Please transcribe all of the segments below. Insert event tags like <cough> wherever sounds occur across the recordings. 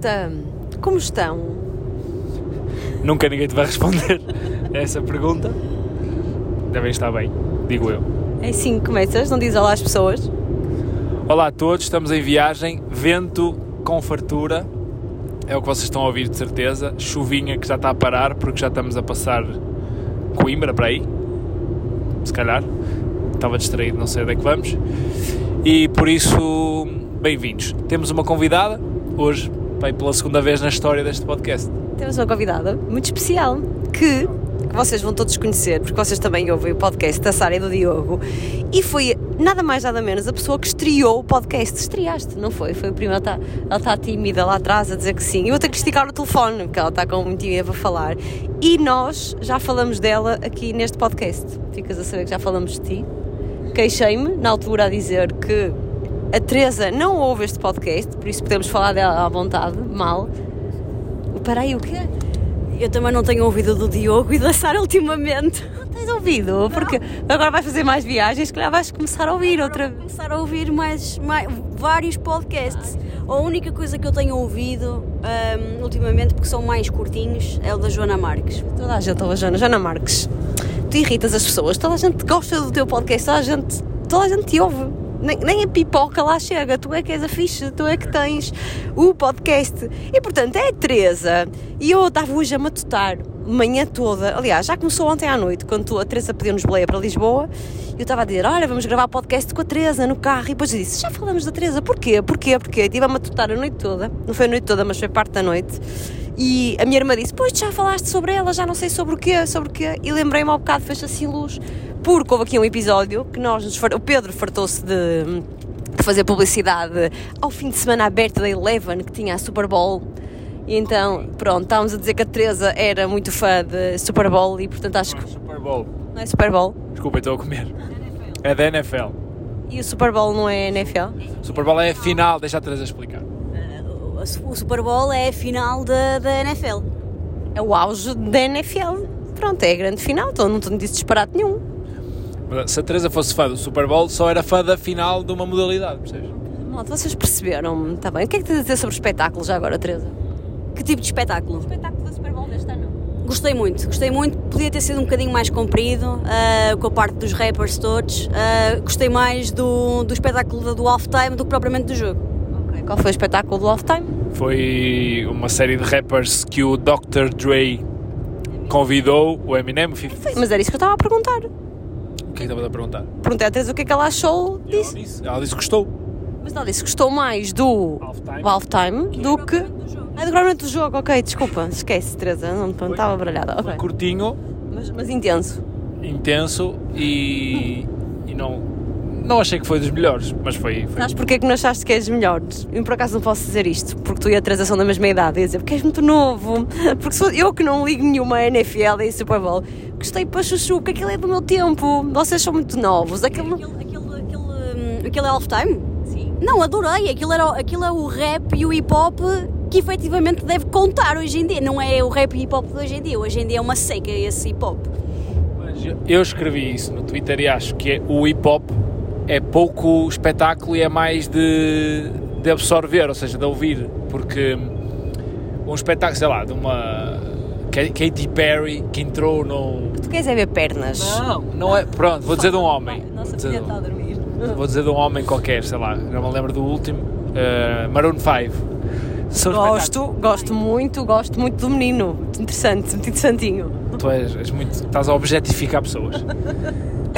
malta! Como estão? Nunca ninguém te vai responder a <laughs> essa pergunta. Devem estar bem, digo eu. É assim que começas, não dizes olá às pessoas? Olá a todos, estamos em viagem, vento com fartura, é o que vocês estão a ouvir de certeza. Chuvinha que já está a parar porque já estamos a passar Coimbra para aí, se calhar. Estava distraído, não sei onde é que vamos. E por isso, bem-vindos. Temos uma convidada hoje, bem, pela segunda vez na história deste podcast. Temos uma convidada muito especial que, vocês vão todos conhecer, porque vocês também ouvem o podcast da Sara e do Diogo, e foi nada mais nada menos a pessoa que estreou o podcast. Estreaste, não foi? Foi a prima, ela está, está tímida lá atrás a dizer que sim. Eu ter que esticar o telefone, porque ela está com muito medo para falar. E nós já falamos dela aqui neste podcast. Ficas a saber que já falamos de ti. Queixei-me na altura a dizer que a Teresa não ouve este podcast, por isso podemos falar dela à vontade, mal. Espera aí, o quê? Eu também não tenho ouvido do Diogo e da Sara ultimamente. Não tens ouvido? Porque agora vais fazer mais viagens, se calhar vais começar a ouvir outra Vou começar a ouvir mais, mais- vários podcasts. A única coisa que eu tenho ouvido hum, ultimamente, porque são mais curtinhos, é o da Joana Marques. Toda a gente ouve a Joana, Joana Marques. Tu irritas as pessoas, toda a gente gosta do teu podcast, toda a gente, toda a gente te ouve. Nem, nem a pipoca lá chega, tu é que és a fixe, tu é que tens o podcast. E portanto é a Teresa. E eu estava hoje a matutar, manhã toda. Aliás, já começou ontem à noite, quando a Teresa pediu-nos boleia para Lisboa. E eu estava a dizer: Olha, vamos gravar podcast com a Teresa no carro. E depois disse: Já falamos da Teresa, porquê? Porquê? Porquê? Estive a matutar a noite toda, não foi a noite toda, mas foi parte da noite. E a minha irmã disse: Pois, já falaste sobre ela, já não sei sobre o quê, sobre o quê. E lembrei-me ao bocado, fez assim luz, porque houve aqui um episódio que nós, nos o Pedro fartou-se de, de fazer publicidade ao fim de semana aberto da Eleven, que tinha a Super Bowl. E então, pronto, estávamos a dizer que a Teresa era muito fã de Super Bowl e, portanto, acho que. Super Bowl. Não é Super Bowl? Desculpa, estou a comer. É da NFL. E o Super Bowl não é NFL? Super Bowl é a final, deixa a Teresa explicar. O Super Bowl é a final da, da NFL. É o auge da NFL. Pronto, é a grande final, então não te disse disparate nenhum. Se a Teresa fosse fã do Super Bowl, só era fã da final de uma modalidade, percebes? Malta, vocês perceberam? Está bem. O que é que tens a dizer sobre espetáculos já agora, Teresa? Que tipo de espetáculo? espetáculo da Super Bowl deste ano. Gostei muito, gostei muito. Podia ter sido um bocadinho mais comprido, ah, com a parte dos rappers todos. Ah, gostei mais do, do espetáculo do- do halftime do que propriamente do jogo. Ok, qual foi o espetáculo do Halftime? Foi uma série de rappers que o Dr. Dre convidou, o Eminem, o 50 Foi, mas era isso que eu estava a perguntar. Que é a perguntar? Perguntei à Teresa o que é que ela achou Ela disso. disse, ela disse que gostou. Mas ela disse que gostou mais do Halftime. do Halftime do que. Ah, do gravamento do jogo, ok, desculpa, esquece, Teresa, não estava baralhada. ok. Curtinho, Mas, mas intenso. intenso e, e não, não achei que foi dos melhores, mas foi, foi Sabes porquê que não achaste que és melhor? Eu por acaso não posso dizer isto, porque tu e a Teresa são da mesma idade. Ia dizer, porque és muito novo. <laughs> Porque sou eu que não ligo nenhuma NFL e Super Bowl. Gostei para chuchu, porque aquilo é do meu tempo. Vocês são muito novos. Aquilo... Aquele, aquele, aquele, hum, aquele halftime? Sim. Não, adorei. Aquilo, era, aquilo é o rap e o hip hop que efetivamente deve contar hoje em dia. Não é o rap e hip hop de hoje em dia. Hoje em dia é uma seca esse hip hop. Mas eu- eu escrevi isso no Twitter e acho que é- o hip hop é pouco espetáculo e é mais de, de absorver, ou seja, de ouvir, porque um espetáculo, sei lá, de uma Ka- Katy Perry que entrou num. Tu queres é ver pernas? Não, não é. Pronto, vou dizer de um homem. Nossa Vou dizer filha de um- está a dormir. <laughs> Vou dizer de um homem qualquer, sei lá, não me lembro do último. eh, Maroon 5. São Gosto, gosto muito, gosto muito do menino. Muito interessante, muito interessantinho. Tu és, és muito. estás a objetificar pessoas. <laughs>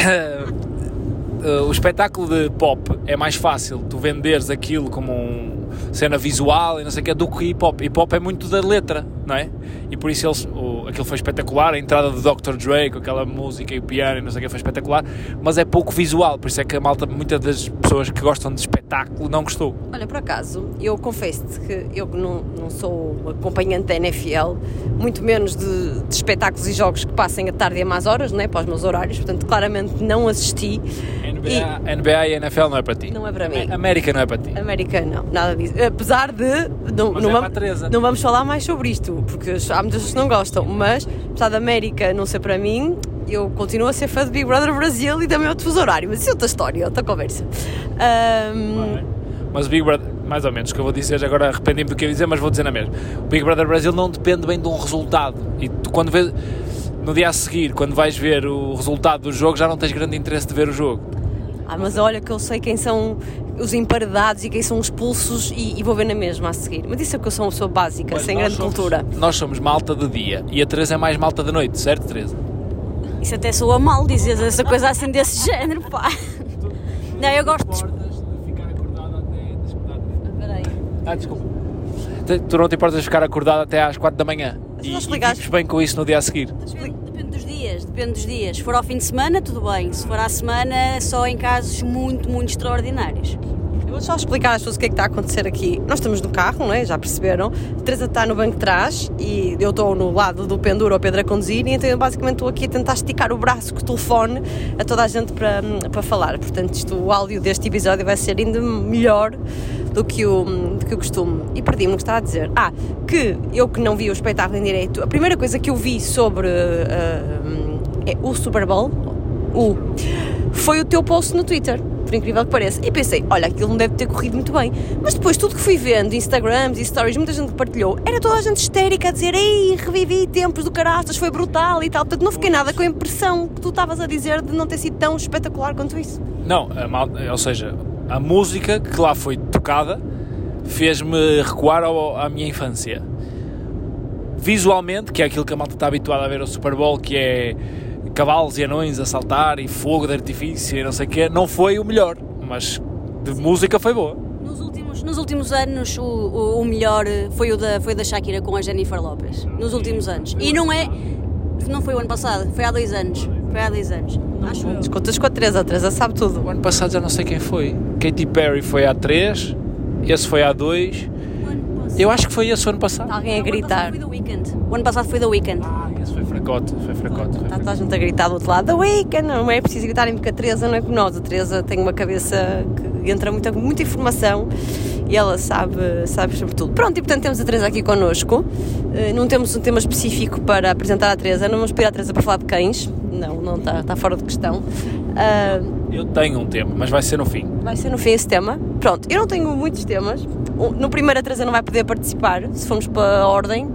Eh, o espetáculo de pop é mais fácil tu venderes aquilo como um cena visual e não sei o que do que hip hop. Hip hop é muito da letra, não é? E por isso eles, o, aquilo foi espetacular, a entrada do Dr. Dre com aquela música e o piano e não sei o que foi espetacular, mas é pouco visual, por isso é que a malta, muitas das pessoas que gostam de espetáculo não gostou. Olha, por acaso, eu confesso-te que eu não, não sou acompanhante da NFL, muito menos de, de espetáculos e jogos que passem a tarde e a más horas, não é? Para os meus horários, portanto, claramente não assisti. NBA, NBA e NFL não é para ti. Não é para mim. América não é para ti. América, não, nada disso. Apesar de. Não, não, é vamos, não vamos falar mais sobre isto, porque há muitas pessoas que não gostam, mas apesar da América não ser para mim, eu continuo a ser fã de Big Brother Brasil e também outro fuso horário, mas isso é outra história, outra conversa. Ahm, Mas o Big Brother, mais ou menos, o que eu vou dizer, agora arrependi-me do que eu ia dizer, mas vou dizer na mesma. O Big Brother Brasil não depende bem de um resultado. E tu, quando vês, no dia a seguir, quando vais ver o resultado do jogo, já não tens grande interesse de ver o jogo. Ah, mas olha que eu sei quem são os emparedados e quem são os expulsos e, e vou ver na mesma a seguir. Mas isso é porque eu sou uma pessoa básica, Olha, sem grande somos- cultura. Nós somos malta de dia e a Teresa é mais malta de noite, certo, Teresa? Isso até soa mal dizer essa coisa assim desse género, pá. Não, eu gosto de de ficar acordada até. Peraí. Ah, desculpa. Tu- Tu não te importas de ficar acordado até às 4 da manhã? Mas E, não e vives bem com isso no dia a seguir? Depende, dos dias. Se for ao fim de semana, tudo bem. Se for à semana, só em casos muito, muito extraordinários. Eu vou só explicar às pessoas o que é que está a acontecer aqui. Nós estamos no carro, não é? Já perceberam? A Teresa está no banco de trás e eu estou no lado do pendura, o Pedro a conduzir, e então eu basicamente estou aqui a tentar esticar o braço com o telefone a toda a gente para, para falar. Portanto, isto, o áudio deste episódio vai ser ainda melhor do que o, do que o costume. E perdi-me no que estava a dizer. Ah, que eu que não vi o espetáculo em direito, a primeira coisa que eu vi sobre ah, é o Super Bowl, o, foi o teu post no Twitter, por incrível que pareça. E pensei, olha, aquilo não deve ter corrido muito bem. Mas depois, tudo que fui vendo, Instagrams e stories, muita gente que partilhou, era toda a gente histérica a dizer, ei, revivi tempos do caraças, foi brutal e tal. Portanto, não fiquei nada com a impressão que tu estavas a dizer de não ter sido tão espetacular quanto isso. Não, a ou seja, a música que lá foi tocada fez-me recuar ao- à minha infância. Visualmente, que é aquilo que a malta está habituada a ver ao Super Bowl, que é cavalos e anões a saltar e fogo de artifício e não sei o quê, não foi o melhor, mas de música foi boa. Nos últimos, nos últimos anos, o, o, o melhor eh, foi o da, foi da Shakira com a Jennifer Lopez. Nos últimos anos. E não é. Não foi o ano passado, foi há dois anos. Foi há dois anos. Acho eu. Contas com a Teresa, a Teresa sabe tudo. O ano passado já não sei quem foi. Katy Perry foi há 3, esse foi há 2. Eu acho que foi esse o ano passado. Está alguém a O ano passado gritar. foi The Weeknd. O ano passado foi The Weeknd. Ah, esse foi fracote, foi fracote. Está toda a gente a gritar do outro lado, da Weekend, não é preciso gritarem porque a Teresa não é como nós. A Teresa tem uma cabeça que entra muita, muita informação e ela sabe, sabe sobre tudo. Pronto, e portanto temos a Teresa aqui connosco. Eh, Não temos um tema específico para apresentar a Teresa, não vamos pedir a Teresa para falar de cães. Não, não está, está fora de questão. Ah, Eu tenho um tema, mas vai ser no fim. Vai ser no fim esse tema. Pronto, eu não tenho muitos temas. No primeiro a Teresa não vai poder participar, se formos para a ordem.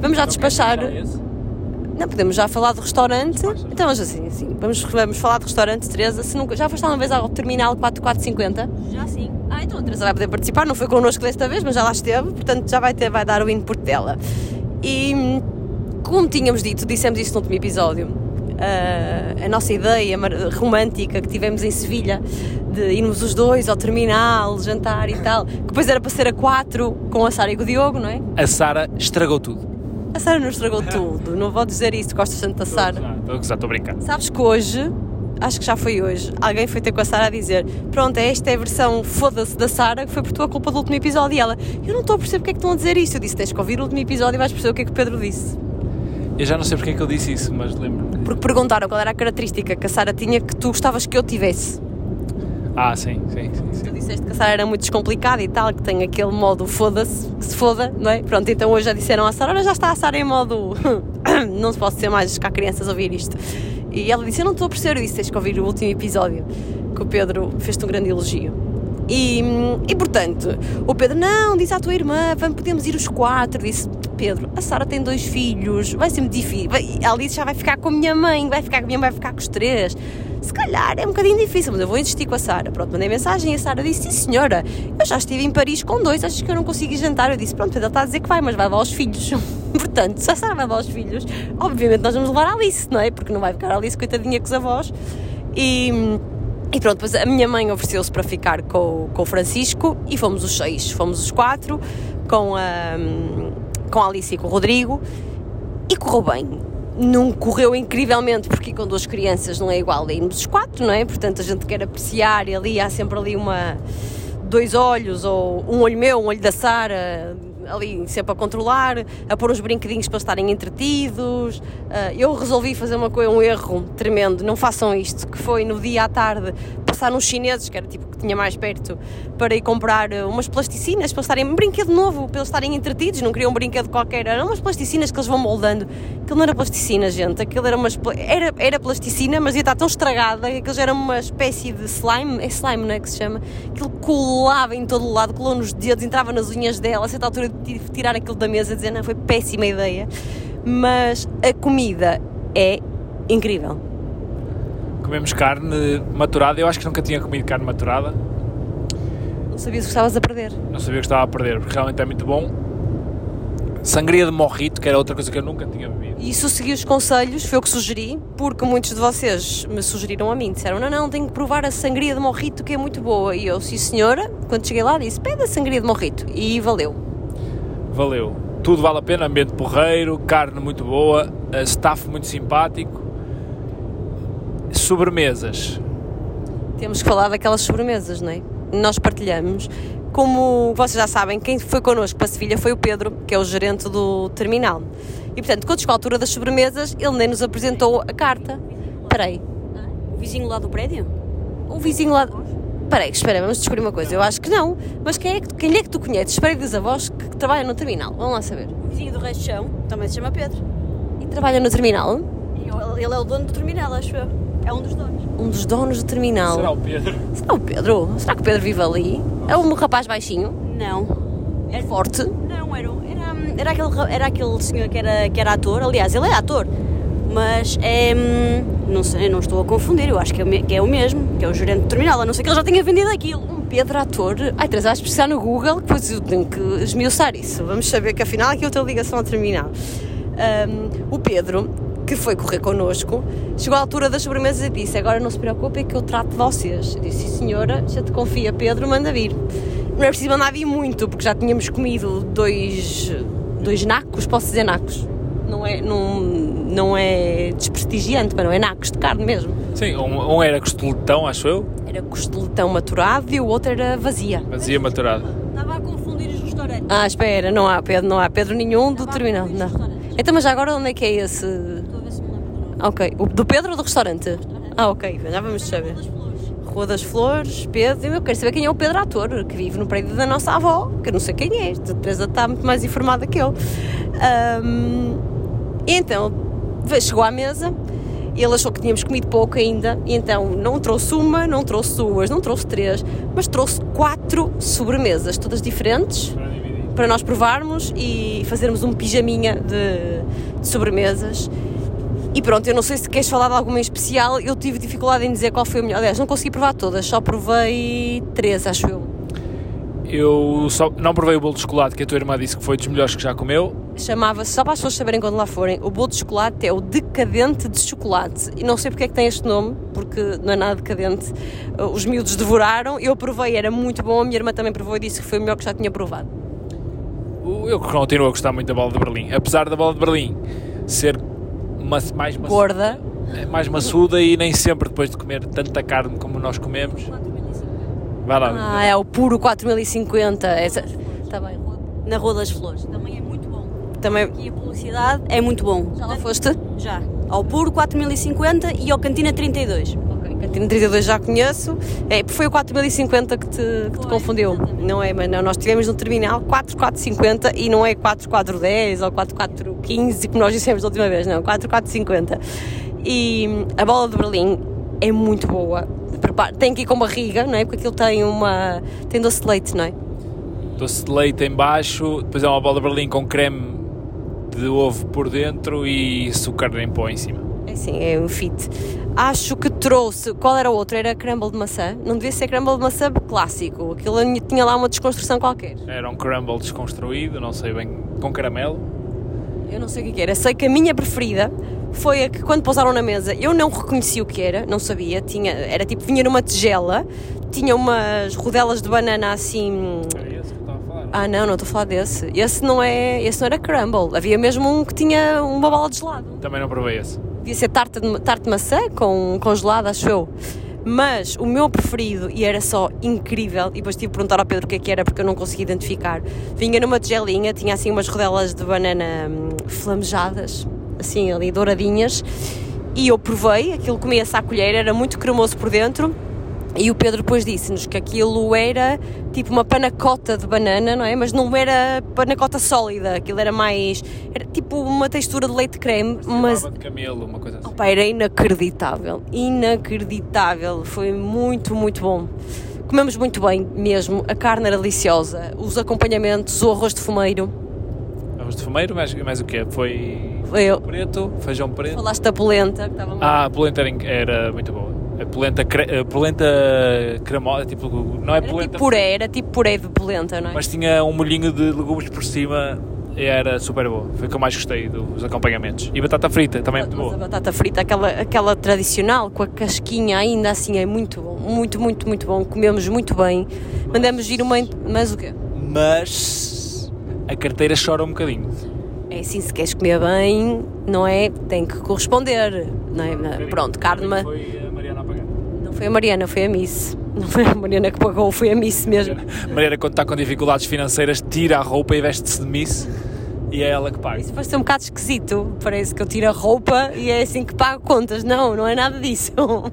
Vamos já despachar. Não, podemos já falar de restaurante. Então, mas assim, assim vamos, vamos falar de restaurante, Teresa. Se nunca, já foste alguma vez ao terminal 4450? Já sim. Ah, então a Teresa vai poder participar. Não foi connosco desta vez, mas já lá esteve. Portanto, já vai, ter, vai dar o input dela. E, hum, como tínhamos dito, dissemos isso no último episódio, ah, a nossa ideia romântica que tivemos em Sevilha de irmos os dois ao terminal, jantar e tal, que depois era para ser a quatro com a Sara e com o Diogo, não é? A Sara estragou tudo. A Sara nos estragou tudo. Não vou dizer isso, gostas tanto da Sara. Estou a gozar, estou a brincar. Sabes que hoje, acho que já foi hoje, alguém foi ter com a Sara a dizer: Pronto, esta é a versão foda-se da Sara, que foi por tua culpa do último episódio. E ela: Eu não estou a perceber porque é que estão a dizer isso. Eu disse: Tens que ouvir o último episódio e vais perceber o que é que o Pedro disse. Eu já não sei porque é que eu disse isso, mas lembro. Porque perguntaram qual era a característica que a Sara tinha que tu gostavas que eu tivesse. Ah, sim, sim, sim. sim. Tu disseste que a Sara era muito descomplicada e tal, que tem aquele modo foda-se, que se foda, não é? Pronto, então hoje já disseram à Sara: já está a Sara em modo. <coughs> não se pode ser mais cá crianças a ouvir isto. E ela disse: Eu não estou a perceber. Eu disse: Tens que ouvir o último episódio, que o Pedro fez-te um grande elogio. E, e portanto, o Pedro: Não, diz à tua irmã, vamos, podemos ir os quatro. Disse: Pedro, a Sara tem dois filhos, vai ser muito difícil. A Alice já vai ficar com a minha mãe, vai ficar com a minha mãe, vai ficar com os três. Se calhar é um bocadinho difícil, mas eu vou insistir com a Sara. Pronto, mandei mensagem e a Sara disse: Sim, senhora, eu já estive em Paris com dois, achas que eu não consigo jantar? Eu disse: Pronto, Pedro, está a dizer que vai, mas vai levar os filhos. <laughs> Portanto, se a Sara vai levar os filhos, obviamente nós vamos levar a Alice, não é? Porque não vai ficar a Alice coitadinha com os avós. E. E pronto, depois a minha mãe ofereceu-se para ficar com, com o Francisco e fomos os seis, fomos os quatro, com a, com a Alice e com o Rodrigo, e correu bem. Não correu incrivelmente, porque com duas crianças não é igual a irmos os quatro, não é? Portanto, a gente quer apreciar e ali há sempre ali uma. dois olhos, ou um olho meu, um olho da Sara, ali sempre a controlar, a pôr uns brinquedinhos para estarem entretidos. Ah, eu resolvi fazer uma coisa, um erro tremendo, não façam isto, que foi no dia à tarde passar nos chineses, que era tipo que tinha mais perto, para ir comprar eh, umas plasticinas para eles estarem. Um brinquedo novo, para eles estarem entretidos, não queriam um brinquedo qualquer, eram umas plasticinas que eles vão moldando. Aquilo não era plasticina, gente, aquilo era umas. Era, era plasticina, mas ia estar tão estragada que aquilo era uma espécie de slime, é slime, não é que se chama? Aquilo colava em todo o lado, colou nos dedos, entrava nas unhas dela, a certa altura tive tirar aquilo da mesa, dizer não, foi péssima ideia. Mas a comida é incrível. Comemos carne maturada. Eu acho que nunca tinha comido carne maturada. Não sabias o que estavas a perder. Não sabia o que estava a perder, porque realmente é muito bom. Sangria de morrito, que era outra coisa que eu nunca tinha bebido. E isso segui os conselhos, foi o que sugeri, porque muitos de vocês me sugeriram a mim, disseram, não, não, tenho que provar a sangria de morrito que é muito boa. E eu, sim senhora, quando cheguei lá disse, pede a sangria de morrito. E valeu. Valeu. Tudo vale a pena, ambiente porreiro, carne muito boa, eh, staff muito simpático. Sobremesas. Temos que falar daquelas sobremesas, não é? Nós partilhamos. Como vocês já sabem, quem foi connosco para Sevilha foi o Pedro, que é o gerente do terminal. E portanto, quando chegou a altura das sobremesas, ele nem nos apresentou a carta. Peraí, O vizinho lá do prédio? o vizinho lá. Peraí, espera, vamos descobrir uma coisa. Eu acho que não. Mas quem é que, quem é que tu conheces? Espera dos avós que, que trabalha no terminal. Vamos lá saber. O vizinho do resto de chão também se chama Pedro. E trabalha no terminal? Ele ele é o dono do terminal, acho eu. É um dos donos. Um dos donos do terminal. Será o Pedro? Será o Pedro? Será que o Pedro vive ali? É um rapaz baixinho? Não. É forte? Não, era, era, era, aquele, ra- era aquele senhor que era, que era ator. Aliás, ele é ator. Mas é. hum, Não sei, não estou a confundir. Eu acho que é, que é o mesmo, que é o gerente do terminal. A não ser que ele já tenha vendido aquilo. Um Pedro ator? Ai, Teresa, vais pesquisar no Google, depois eu tenho que esmiuçar isso. Vamos saber que afinal aqui eu tenho ligação ao terminal. Ahm, o Pedro, que foi correr connosco, chegou à altura das sobremesas e disse: Agora não se preocupe, é que eu trato de vocês. Eu disse: Sim, senhora, já te confia, Pedro, manda vir. Não é preciso mandar vir muito, porque já tínhamos comido dois, dois nacos, posso dizer nacos. Não é, não, não é desprestigiante, mas não é nacos de carne mesmo. Sim, um, um era costeletão, acho eu. Era costeletão maturado e o outro era vazia. Vazia maturada. Estava a confundir os restaurantes. Ah, espera, não há Pedro, não há Pedro nenhum do Estava terminal. Não. Então, mas agora onde é que é esse? Ok, o do Pedro ou do restaurante? Ah, ok, já vamos saber. Rua das Flores, Pedro, eu quero saber quem é o Pedro Ator, que vive no prédio da nossa avó, que eu não sei quem é, a Teresa está muito mais informada que eu. Ahm, então, chegou à mesa, ele achou que tínhamos comido pouco ainda, e então não trouxe uma, não trouxe duas, não trouxe três, mas trouxe quatro sobremesas, todas diferentes, para nós provarmos e fazermos um pijaminha de, de sobremesas. E pronto, eu não sei se queres falar de alguma em especial, eu tive dificuldade em dizer qual foi a melhor. Aliás, não consegui provar todas, só provei três, acho eu. Eu só não provei o bolo de chocolate que a tua irmã disse que foi dos melhores que já comeu. Chamava-se, só para as pessoas saberem quando lá forem, o bolo de chocolate é o decadente de chocolate. E não sei porque é que tem este nome, porque não é nada decadente. Os miúdos devoraram, eu provei, era muito bom, a minha irmã também provou e disse que foi o melhor que já tinha provado. O- Eu continuo a gostar muito da bola de Berlim. Apesar da bola de Berlim ser ma- mais, maçuda, Gorda, mais maçuda e nem sempre depois de comer tanta carne como nós comemos. Vai lá. ah, é o puro 4050. Essa... Tá bem. Na Rua das Flores. Também é muito bom. Também. E a publicidade é muito bom. Já lá foste? Já. Ao Puro 4050 e ao Cantina 32. Ok, Cantina 32 já conheço. É, foi o 4050 que te, que te confundiu. Não é, mas não, nós tivemos no terminal 4450 e não é 4410 ou 4415 como nós dissemos da última vez, não, 4450. E hum, a bola de Berlim é muito boa. Tem que ir com barriga, não é? Porque aquilo tem uma. tem doce de leite, não é? Doce de leite em baixo, depois é uma bola de Berlim com creme de ovo por dentro e açúcar em pó em cima. É sim, é um fit. Acho que trouxe. Qual era o outro? Era crumble de maçã? Não devia ser crumble de maçã clássico. Aquilo tinha lá uma desconstrução qualquer. Era um crumble desconstruído, não sei bem, com caramelo. Eu não sei o que que era. Sei que a minha preferida foi a que quando pousaram na mesa eu não reconheci o que era, não sabia. Tinha, era tipo, vinha numa tigela, tinha umas rodelas de banana assim. É esse que estava a falar. Ah não, não estou a falar desse. Esse não é. Esse não era crumble. Havia mesmo um que tinha uma bola de gelado. Também não provei esse. Devia ser tarte de, tarte de maçã com, gelado, acho eu. Mas o meu preferido, e era só incrível, e depois tive de perguntar ao Pedro o que é que era porque eu não consegui identificar. Vinha numa tigelinha, tinha assim umas rodelas de banana hum, flamejadas, assim ali douradinhas, e eu provei, aquilo comia-se à colher, era muito cremoso por dentro, E o Pedro depois disse-nos que aquilo era tipo uma panacota de banana, não é? Mas não era panacota sólida, aquilo era mais. Era tipo uma textura de leite creme, mas. De camelo, uma coisa assim. Opa, era inacreditável, inacreditável. Foi muito, muito bom. Comemos muito bem mesmo, a carne era deliciosa, os acompanhamentos, o arroz de fumeiro. Arroz de fumeiro, mais, mais o quê? Foi Eu, preto, feijão preto. falaste da polenta, que estava muito Ah, a polenta era muito boa. A polenta, cre- a polenta cremosa, tipo, não é Era polenta, tipo puré, era tipo puré de polenta, não é? mas tinha um molhinho de legumes por cima e era super boa. Foi o que eu mais gostei dos acompanhamentos. E batata frita também é muito Mas a boa. batata frita, aquela, aquela tradicional, com a casquinha ainda assim, é muito bom. Muito, muito, muito bom. Comemos muito bem. Mandamos ir uma. Mas o quê? Mas a carteira chora um bocadinho. É assim, se queres comer bem, não é? Tem que corresponder. Não é? Pronto, carne. Foi a Mariana a pagar. Não foi a Mariana, foi a Miss. Não foi a Mariana que pagou, foi a Miss mesmo. Mariana, quando está com dificuldades financeiras, tira a roupa e veste-se de miss e é ela que paga. Isso ser um bocado esquisito. Parece que eu tiro a roupa e é assim que pago contas. Não, não é nada disso. <laughs> Não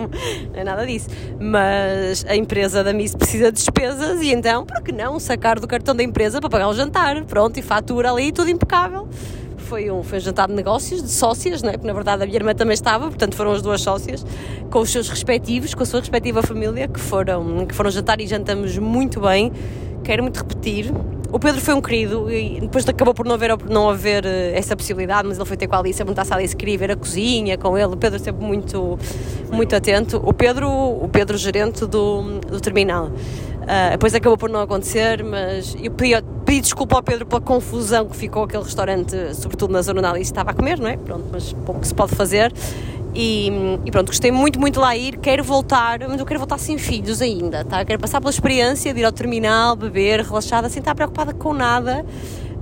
é nada disso. Mas a empresa da Miss precisa de despesas e então, por que não sacar do cartão da empresa para pagar o jantar? Pronto, e fatura ali, tudo impecável. Foi um, foi um jantar de negócios, de sócias, não é? porque na verdade a minha irmã também estava, portanto foram as duas sócias, com os seus respectivos, com a sua respectiva família, que foram, que foram jantar e jantamos muito bem. Quero muito repetir. O Pedro foi um querido e depois acabou por não haver, não haver eh, essa possibilidade, mas ele foi ter com a Alice a se a Alice queria ver a cozinha com ele. O Pedro sempre muito, muito atento. O Pedro, o Pedro gerente do, do terminal. Ah, depois acabou por não acontecer, mas eu pedi, pedi desculpa ao Pedro pela confusão que ficou aquele restaurante, sobretudo na zona onde estava a comer, não é? Pronto, mas pouco se pode fazer. E, e pronto, gostei muito, muito lá ir. Quero voltar, mas eu quero voltar sem filhos ainda, tá? Quero passar pela experiência de ir ao terminal, beber, relaxada, sem estar preocupada com nada,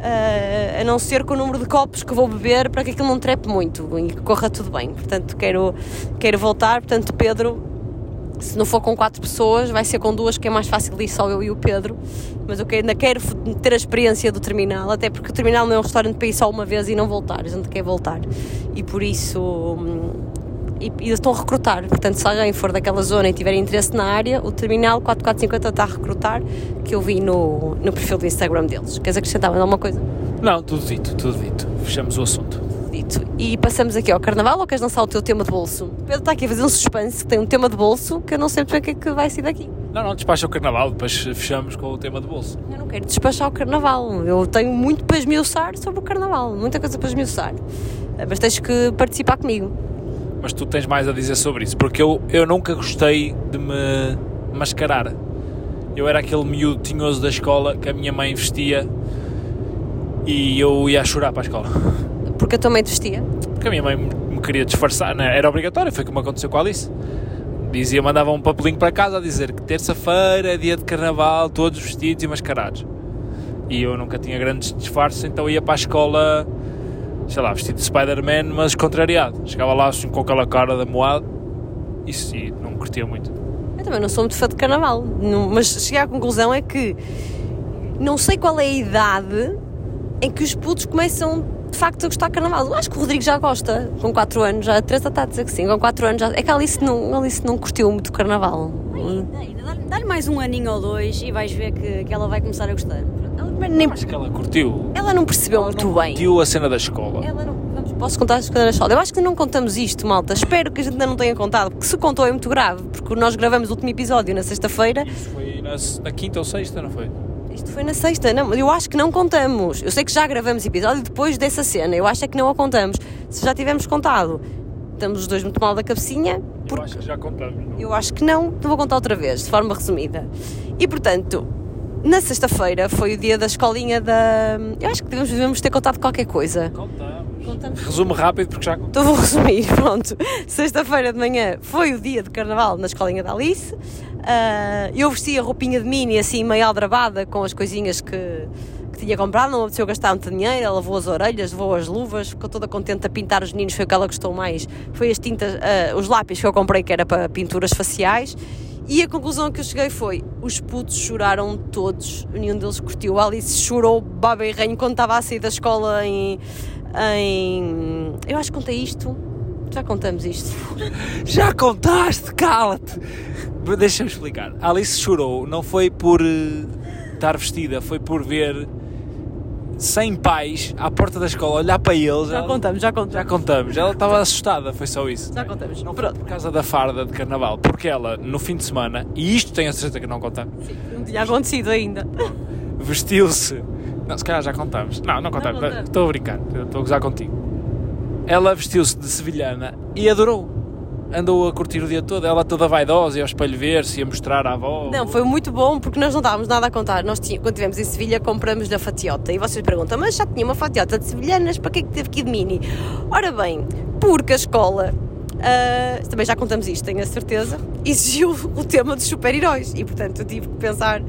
ah, a não ser com o número de copos que vou beber para que aquilo não trepe muito e que corra tudo bem. Portanto, quero, quero voltar. Portanto, Pedro, se não for com quatro pessoas, vai ser com duas, que é mais fácil ir só eu e o Pedro. Mas eu ainda quero ter a experiência do terminal, até porque o terminal não é um restaurante para ir só uma vez e não voltar, a gente quer voltar. E por isso. hum, E, e estão a recrutar, portanto, se alguém for daquela zona e tiver interesse na área, o terminal 4450 está a recrutar, que eu vi no, no perfil do Instagram deles. Queres acrescentar mais alguma coisa? Não, tudo dito, tudo dito. Fechamos o assunto. Dito. E passamos aqui ao carnaval ou queres lançar o teu tema de bolso? O Pedro está aqui a fazer um suspense, que tem um tema de bolso que eu não sei o que é que vai sair daqui. Não, não, despacha o carnaval, depois fechamos com o tema de bolso. Eu não quero despachar o carnaval. Eu tenho muito para esmiuçar sobre o carnaval. Muita coisa para esmiuçar. Eh, Mas tens que participar comigo. Mas tu tens mais a dizer sobre isso, porque eu, eu nunca gostei de me mascarar. Eu era aquele miúdo tinhoso da escola que a minha mãe vestia e eu ia chorar para a escola. Porque eu também te vestia. Porque a minha mãe me queria disfarçar, né? era obrigatório, foi como aconteceu com a Alice. Dizia, mandava um papelinho para casa a dizer que terça-feira é dia de carnaval, todos vestidos e mascarados. E eu nunca tinha grandes disfarces, então ia para a escola, sei lá, vestido de Spider-Man, mas contrariado. Chegava lá assim com aquela cara da moada e sim, não curtia muito. Eu também não sou muito fã de carnaval. Não- mas cheguei à conclusão é que não sei qual é a idade em que os putos começam de facto a gostar de carnaval. Eu acho que o Rodrigo já gosta, com 4 anos, já a Teresa está a dizer que sim, com 4 anos já. É que a Alice não, a Alice não curtiu muito carnaval. Ainda, ainda, dá-lhe- mais um aninho ou dois e vais ver que, que ela vai começar a gostar. Ela, nem, Acho que ela curtiu. ela não percebeu muito bem. Curtiu a cena da escola. Ela não, vamos, posso contar as coisas da Eu acho que não contamos isto, malta. Espero que a gente ainda não tenha contado, porque se contou é muito grave, porque nós gravamos o último episódio na sexta-feira. Isso foi na, na quinta ou sexta, não foi? Isto foi na sexta, não, eu acho que não contamos. Eu sei que já gravamos episódio depois dessa cena, eu acho é que não a contamos. Se já tivermos contado, estamos os dois muito mal da cabecinha, Eu porque acho que já contamos. não? eu acho que não, então vou contar outra vez, de forma resumida. E portanto, na sexta-feira foi o dia da escolinha da. Eu acho que devemos, devemos ter contado qualquer coisa. Contamos. Contamos. Resumo rápido porque já. Então vou resumir, <laughs> pronto. Sexta-feira de manhã foi o dia de carnaval na escolinha da Alice. Ah, eu vesti a roupinha de mini assim meio aldrabada com as coisinhas que, que tinha comprado, não apeteceu gastar muito dinheiro, ela lavou as orelhas, levou as luvas, ficou toda contente a pintar os meninos, foi o que ela gostou mais. Foi as tintas, ah, os lápis que eu comprei que era para pinturas faciais. E a conclusão que eu cheguei foi: os putos choraram todos, nenhum deles curtiu. A Alice chorou baba e ranho quando estava a sair da escola em, em. Eu acho que contei isto. Já contamos isto. <laughs> Já contaste, cala-te! Deixa-me explicar. A Alice chorou, não foi por eh, estar vestida, foi por ver 100 pais à porta da escola olhar para eles. Já Ela- contamos, já contamos. Já contamos. Ela estava assustada, foi só isso. Já contamos. Não foi Pronto. por causa da farda de carnaval, porque ela, no fim de semana, e isto tenho a certeza que não contamos, Não tinha acontecido ainda. vestiu-se. Não, se calhar já contamos. Não, não contamos. Estou a brincar, estou a gozar contigo. Ela vestiu-se de sevilhana e adorou. Andou a curtir o dia todo, ela toda vaidosa, ia ao espelho ver-se, ia mostrar à avó. Não, foi muito bom porque nós não estávamos nada a contar. Nós quando estivemos em Sevilha compramos na fatiota. E vocês perguntam, mas já tinha uma fatiota de sevilhanas, para que é que teve que ir de mini? Ora bem, porque a escola, ah, também já contamos isto, tenho a certeza, exigiu o tema dos super-heróis. E portanto eu tive que pensar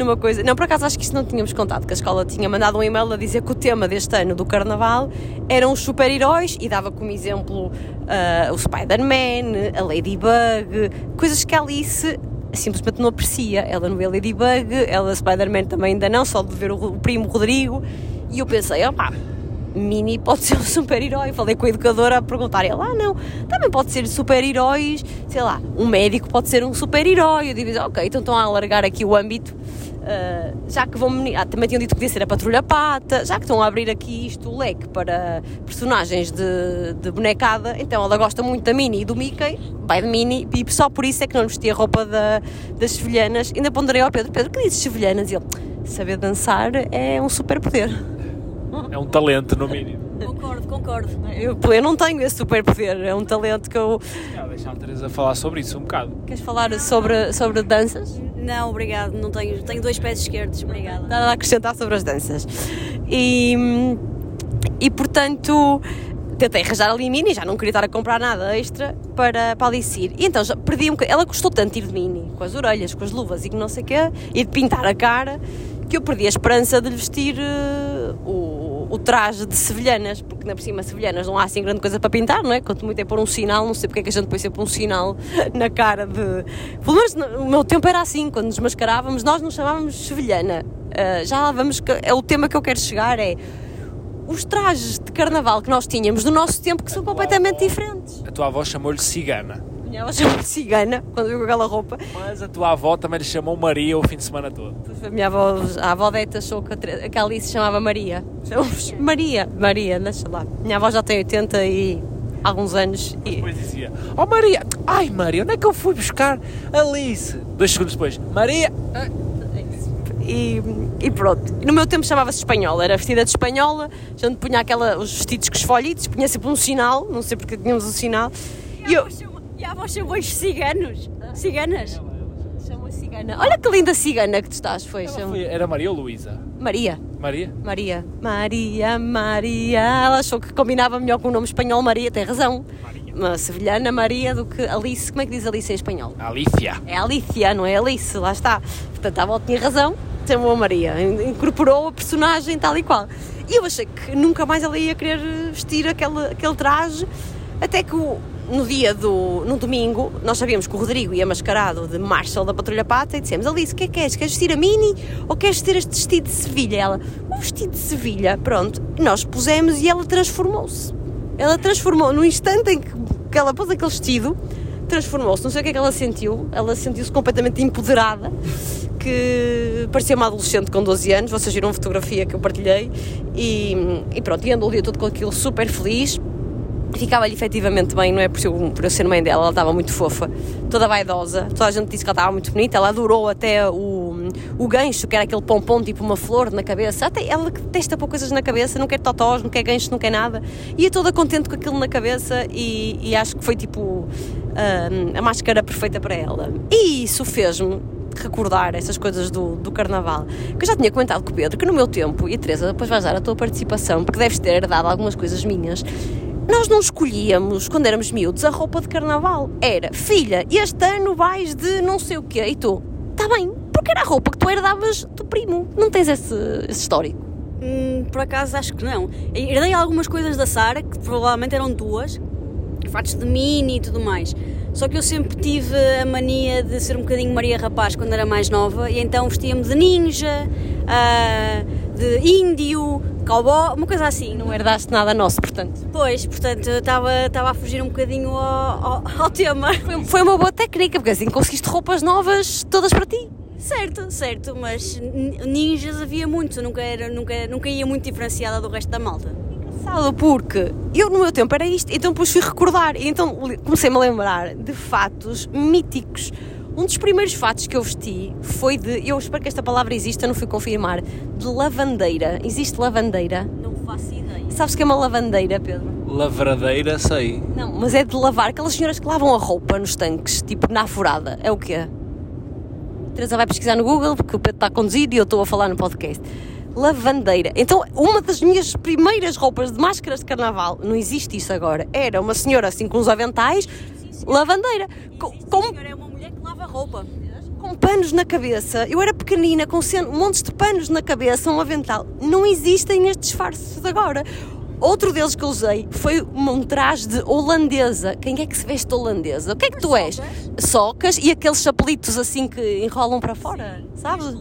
numa coisa. Não, por acaso acho que isso não tínhamos contado, que a escola tinha mandado um e-mail a dizer que o tema deste ano do carnaval eram os super-heróis e dava como exemplo ah, o Spider-Man, a Ladybug, coisas que a Alice simplesmente não aprecia. Ela não vê Ladybug, ela Spider-Man também ainda não, só de ver o, o primo Rodrigo. E eu pensei, opá, Mini pode ser um super-herói. Falei com a educadora a perguntar, ela, ah não, também pode ser super-heróis, sei lá, um médico pode ser um super-herói. Eu digo, ok, então estão a alargar aqui o âmbito. Ah, já que vão ah, também tinham dito que podia ser a Patrulha Pata, já que estão a abrir aqui isto o leque para personagens de, de bonecada, então ela gosta muito da Minnie e do Mickey, vai de Minnie, e só por isso é que não vestia a roupa da- das sevilhanas. Ainda ponderei ao Pedro, Pedro, que dizes sevilhanas? E ele, saber dançar é um super-poder. É um talento, no mínimo. Concordo, concordo. Eu, eu não tenho esse superpoder, é um talento que eu. Já, deixa a Teresa falar sobre isso um bocado. Queres falar sobre, sobre danças? Não, obrigado, não tenho, tenho dois pés esquerdos, obrigada. Nada a acrescentar sobre as danças. E, e portanto, tentei arranjar ali mini, já não queria estar a comprar nada extra para, para ali ir. E então já perdi um bocadinho. Ela gostou tanto de ir de mini, com as orelhas, com as luvas e não sei o quê, e de pintar a cara, que eu perdi a esperança de lhe vestir eh, o, o traje de sevilhanas, porque na por cima sevilhanas não há assim grande coisa para pintar, não é? Quanto muito é pôr um sinal, não sei porque é que a gente põe sempre um sinal <laughs> na cara de. Pelo menos no meu tempo era assim, quando nos mascarávamos, nós nos chamávamos sevilhana. Ah, já lá vamos, que- é o tema que eu quero chegar é os trajes de carnaval que nós tínhamos do nosso tempo que são completamente diferentes. A tua avó chamou-lhe cigana. Minha avó chamou-me cigana quando viu aquela roupa. Mas a tua avó também lhe chamou Maria o fim de semana todo. A minha avó, a avó Deta achou que a, Tere- que a Alice se chamava Maria. Chamamos Maria, Maria, deixa lá. Minha avó já tem 80 e alguns anos e Depois dizia: Oh Maria, ai Maria, onde é que eu fui buscar Alice? Dois segundos depois: Maria, E, e pronto. No meu tempo chamava-se espanhola, era vestida de espanhola, a gente punha aquela, os vestidos com esfolhitos, punha sempre um sinal, não sei porque tínhamos um sinal. E eu. E a avó chamou-os ciganos? Ciganas? Chama cigana. Olha que linda cigana que tu estás, foi. Ela chama- foi- era Maria ou Luísa? Maria. Maria? Maria. Maria, Maria. Ela achou que combinava melhor com o nome espanhol Maria, tem razão. Maria. Uma sevilhana Maria do que Alice. Como é que diz Alice em espanhol? Alicia. É Alicia, não é Alice, lá está. Portanto, a avó tinha razão, chamou a Maria, incorporou a personagem tal e qual. E eu achei que nunca mais ela ia querer vestir aquele, aquele traje, até que o- no dia do. no domingo, nós sabíamos que o Rodrigo ia mascarado de Marshall da Patrulha Pata e dissemos: Alice, o que é que queres? Queres vestir a Mini ou queres vestir este vestido de Sevilha? Ela, o vestido de Sevilha, pronto. Nós pusemos e ela transformou-se. Ela transformou, no instante em que, que ela pôs aquele vestido, transformou-se. Não sei o que é que ela sentiu. Ela sentiu-se completamente empoderada, que parecia uma adolescente com 12 anos. Vocês viram fotografia que eu partilhei. E, e pronto, e andou o dia todo com aquilo super feliz. Ficava-lhe efetivamente bem, não é por eu, por eu ser mãe dela, ela estava muito fofa, toda vaidosa. Toda a gente disse que ela estava muito bonita. Ela adorou até o, o gancho, que era aquele pompom tipo uma flor na cabeça. Até ela que testa pôr coisas na cabeça, não quer totós, não quer gancho, não quer nada. Ia toda contente com aquilo na cabeça e, e acho que foi tipo hum, a máscara perfeita para ela. E isso fez-me recordar essas coisas do, do carnaval. Que eu já tinha comentado com o Pedro que no meu tempo, e a Teresa, depois vais dar a tua participação, porque deves ter herdado algumas coisas minhas. Nós não escolhíamos, quando éramos miúdos, a roupa de carnaval. Era, filha, este ano vais de não sei o quê. E tu, está bem, porque era a roupa que tu herdavas do primo. Não tens esse, esse histórico. Hum, por acaso acho que não. Herdei algumas coisas da Sara, que provavelmente eram duas, fatos de mini e tudo mais. Só que eu sempre tive a mania de ser um bocadinho Maria Rapaz quando era mais nova, e então vestia-me de ninja, ah, de índio, cowboy, uma coisa assim. Não herdaste nada nosso, portanto. Pois, portanto, estava a fugir um bocadinho ao, ao, ao tema. Foi, foi uma boa técnica, porque assim conseguiste roupas novas todas para ti. Certo, certo, mas ninjas havia muitos, eu nunca, era, nunca, nunca ia muito diferenciada do resto da malta. Engraçado, porque eu no meu tempo era isto, então depois fui recordar, e então comecei-me a lembrar de fatos míticos. Um dos primeiros fatos que eu vesti foi de, eu espero que esta palavra exista, não fui confirmar, de lavandeira. Existe lavandeira? Não faço ideia. Sabes o que é uma lavandeira, Pedro? Lavradeira, sei. Não, mas é de lavar, aquelas senhoras que lavam a roupa nos tanques, tipo na furada. É o quê? Teresa vai pesquisar no Google, porque o Pedro está a conduzir e eu estou a falar no podcast. Lavandeira. Então, uma das minhas primeiras roupas de máscaras de carnaval, não existe isso agora, era uma senhora assim com uns aventais, lavandeira. Com, Existe, com, senhora, é uma roupa. com panos na cabeça. Eu era pequenina, com montes de panos na cabeça, um avental. Não existem estes disfarces agora. Outro deles que eu usei foi um traje de holandesa. Quem é que se veste de holandesa? O que é que tu és? Socas e aqueles chapelitos assim que enrolam para fora, E sabes? os.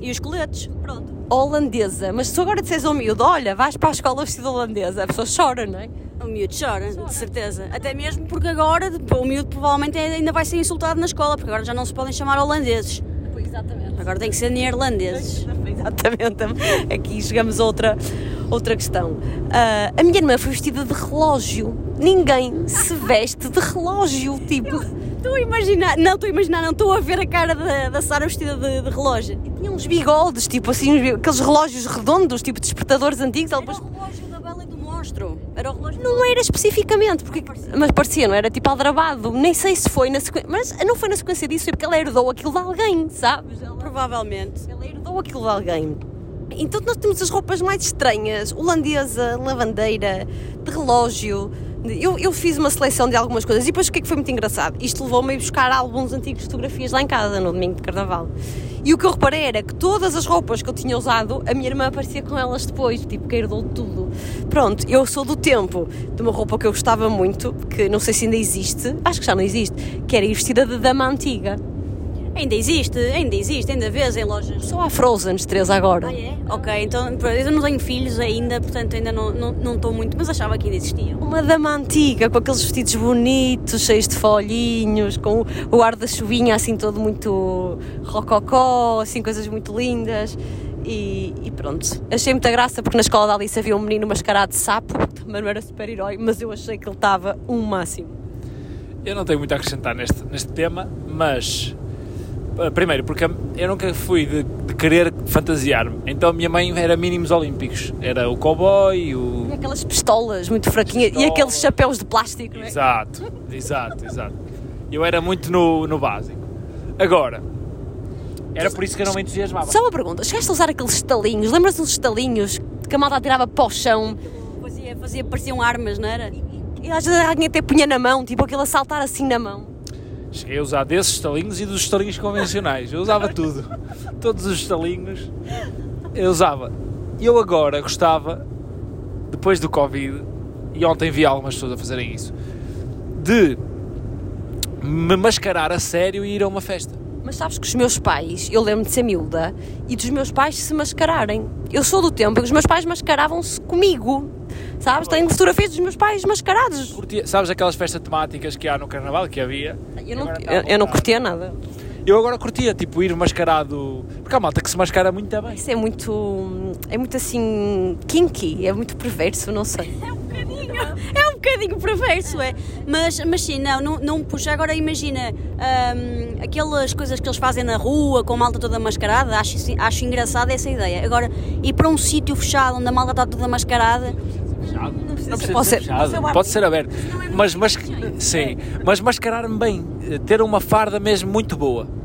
E os coletes, pronto. Holandesa. Mas se tu agora disseres ao miúdo, olha, vais para a escola vestida holandesa, a pessoa chora, não é? O miúdo chora, de certeza. Até mesmo porque agora o miúdo provavelmente ainda vai ser insultado na escola, porque agora já não se podem chamar holandeses. Exatamente. Agora tem que ser neerlandeses. Exatamente. Aqui chegamos a outra, outra questão. Ah, a minha irmã foi vestida de relógio. Ninguém se veste de relógio, tipo. Estou a imaginar, não estou a imaginar, não estou a ver a cara da, da Sara vestida de, de relógio. Tinha uns bigodes, tipo assim, aqueles relógios redondos, tipo despertadores antigos. Era depois... o relógio da Bela e do Monstro. Era o relógio Não era especificamente, porque... mas parecia, não era tipo aldrabado. Nem sei se foi na sequência. Mas não foi na sequência disso, foi porque ela herdou aquilo de alguém, sabes? Ela- Provavelmente. Ela herdou aquilo de alguém. Então nós temos as roupas mais estranhas, holandesa, lavandeira, de relógio. Eu, eu fiz uma seleção de algumas coisas e depois o que é que foi muito engraçado? Isto levou-me a buscar álbuns antigos fotografias lá em casa, no domingo de carnaval. E o que eu reparei era que todas as roupas que eu tinha usado, a minha irmã aparecia com elas depois, tipo, que herdou tudo. Pronto, eu sou do tempo de uma roupa que eu gostava muito, que não sei se ainda existe, acho que já não existe, que era vestida de dama antiga. Ainda existe, ainda existe, ainda vês em lojas. Só há Frozen, Teresa, agora. Ah, é? Ok, então pronto, eu não tenho filhos ainda, portanto ainda não estou não, estou muito, mas achava que ainda existiam. Uma dama antiga, com aqueles vestidos bonitos, cheios de folhinhos, com o ar da chuvinha assim todo muito rococó, assim coisas muito lindas. E, e pronto, achei muita graça porque na escola da Alice havia um menino mascarado de sapo, que também não era super-herói, mas eu achei que ele estava um máximo. Eu não tenho muito a acrescentar neste, neste tema, mas primeiro, porque eu nunca fui de, de querer fantasiar-me. Então a minha mãe era mínimos olímpicos. Era o cowboy, o. E aquelas pistolas muito fraquinhas e aqueles chapéus de plástico, não é? Exato, exato, exato. Eu era muito no, no básico. Agora, era por isso que eu não me entusiasmava. Só uma pergunta, chegaste a usar aqueles estalinhos? Lembras-te dos estalinhos que a malta atirava para o chão Fazia, fazia, pareciam armas, não era? e às vezes alguém até punha na mão, tipo aquele a saltar assim na mão? Cheguei a usar desses estalinhos e dos estalinhos convencionais. Eu usava tudo. Todos os estalinhos eu usava. Eu agora gostava, depois do Covid, e ontem vi algumas pessoas a fazerem isso, de me mascarar a sério e ir a uma festa. Mas sabes que os meus pais, eu lembro de ser miúda, e dos meus pais se mascararem. Eu sou do tempo em que os meus pais mascaravam-se comigo. Sabes? Tenho fotografias dos meus pais mascarados. Curtia- sabes aquelas festas temáticas que há no Carnaval, que havia? Eu não, está eu, eu não curtia nada. Eu agora curtia, tipo, ir mascarado... Porque há malta que se mascara muito bem. Isso é muito. É muito assim. kinky, é muito perverso, não sei. É um bocadinho, é um bocadinho perverso, é. Mas, mas sim, não, não, não puxa. Agora imagina hum, aquelas coisas que eles fazem na rua com a malta toda mascarada, acho, acho engraçada essa ideia. Agora, ir para um sítio fechado onde a malta está toda mascarada, Fechado. Não precisa Pode ser fechado, pode ser pode ser aberto. Mas, mas, sim, mas mascarar-me bem, ter uma farda mesmo muito boa.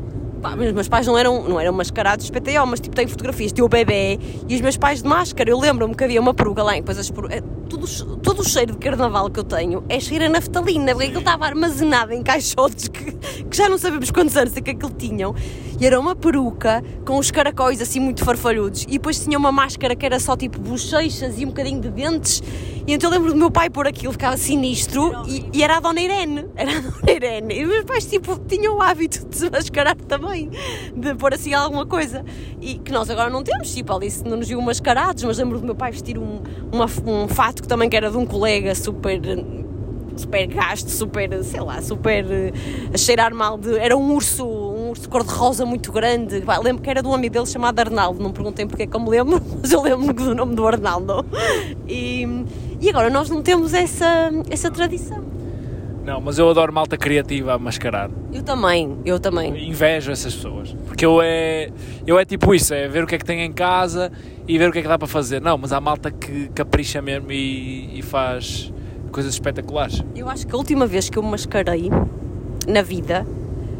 Pá, meus pais não eram, não eram mascarados de PTO, mas tipo, tenho fotografias de eu bebê e os meus pais de máscara. Eu lembro-me que havia uma peruca lá, e depois as peru... é, tudo, todo o cheiro de carnaval que eu tenho é cheiro a naftalina, porque aquilo estava armazenado em caixotes que, que já não sabemos quantos anos é que aquilo tinham. E era uma peruca com os caracóis assim muito farfalhudos, e depois tinha uma máscara que era só tipo bochechas e um bocadinho de dentes, E então eu lembro do meu pai pôr aquilo, ficava sinistro, e, e era a Dona Irene. Era a <laughs> Dona Irene. E os meus pais, tipo, tinham o hábito de se mascarar também, de pôr assim alguma coisa. E que nós agora não temos, tipo, ali não nos viu mascarados, mas lembro do meu pai vestir um, uma, um fato que também que era de um colega super super gasto, super, sei lá, super eh, a cheirar mal de. Era um urso, um urso cor-de-rosa muito grande. Lembro que era de um amigo dele chamado Arnaldo, não perguntem porque é que eu me lembro, <laughs> mas eu lembro do nome do Arnaldo. E, e agora nós não temos essa, essa tradição. Não, mas eu adoro malta criativa a mascarar. Eu também, eu também. Invejo essas pessoas. Porque eu é, eu é tipo isso, é ver o que é que tem em casa e ver o que é que dá para fazer. Não, mas há malta que capricha mesmo e, e faz coisas espetaculares. Eu acho que a última vez que eu me mascarei na vida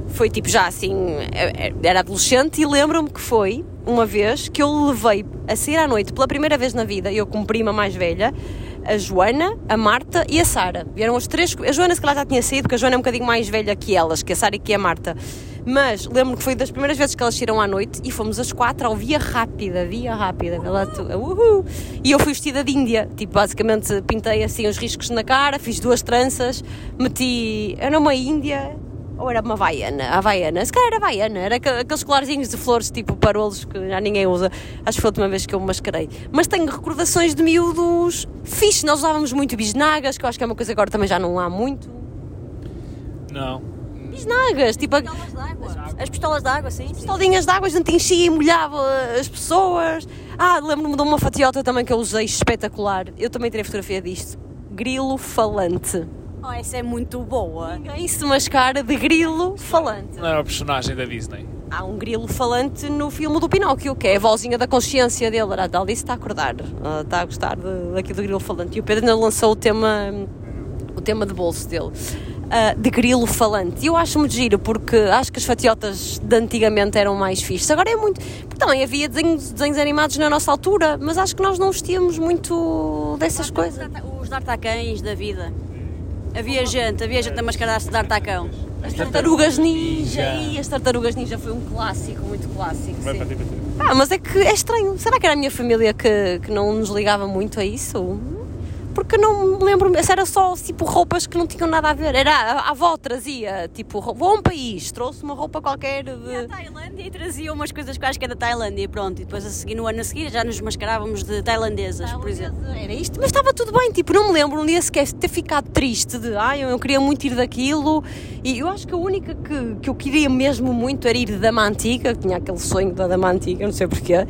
foi tipo já assim, é, é, era adolescente e lembro-me que foi uma vez que eu levei a sair à noite pela primeira vez na vida, eu como prima mais velha, a Joana, a Marta e a Sara. Vieram as três. A Joana, se calhar, já tinha saído, porque a Joana é um bocadinho mais velha que elas, que a Sara e que a Marta. Mas lembro que foi das primeiras vezes que elas saíram à noite e fomos as quatro ao Via Rápida, Via Rápida, tu, uhul. E eu fui vestida de Índia, tipo, basicamente pintei assim os riscos na cara, fiz duas tranças, meti. Era uma Índia, ou era uma Havaiana? Havaiana, se calhar era Havaiana, era aqueles colarzinhos de flores tipo parolos que já ninguém usa. Acho que foi a última vez que eu me mascarei. Mas tenho recordações de miúdos fixe, nós usávamos muito bisnagas, que eu acho que é uma coisa que agora também já não há muito. Não. Bisnagas, tipo. As pistolas de água, sim. sim. Pistolinhas de água, a gente enchia e molhava as pessoas. Ah, lembro-me de uma fatiota também que eu usei espetacular. Eu também tirei fotografia disto. Grilo falante. Oh, essa é muito boa. Ninguém se mascara de grilo falante. Não era o personagem da Disney. Há um grilo falante no filme do Pinóquio, que é a vozinha da consciência dele. A Alice está a acordar, está a gostar de, daqui do grilo falante. E o Pedro ainda lançou o tema, o tema de bolso dele. Uh, de grilo falante. E eu acho muito giro porque acho que as fatiotas de antigamente eram mais fixes. Agora é muito. Porque também havia desenhos, desenhos animados na nossa altura, mas acho que nós não vestíamos muito dessas coisas. Os dartacães da vida. Havia gente, havia gente a mascarar-se de dartacão. As tartarugas ninja. E as tartarugas ninja foi um clássico, muito clássico. Sim. Ah, mas é que é estranho. Será que era a minha família que, que não nos ligava muito a isso? Porque não me lembro, era só tipo roupas que não tinham nada a ver. Era a, avó trazia, tipo, vou a um país, trouxe uma roupa qualquer de. a Tailândia e trazia umas coisas que acho que é da Tailândia, pronto. E depois a seguir, no ano a seguir já nos mascarávamos de tailandesas, Tailandesa, por exemplo. Era isto, mas estava tudo bem, tipo, não me lembro um dia sequer ter ficado triste de ai, eu queria muito ir daquilo. E eu acho que a única que, que eu queria mesmo muito era ir de dama antiga, que tinha aquele sonho da dama antiga, não sei porquê.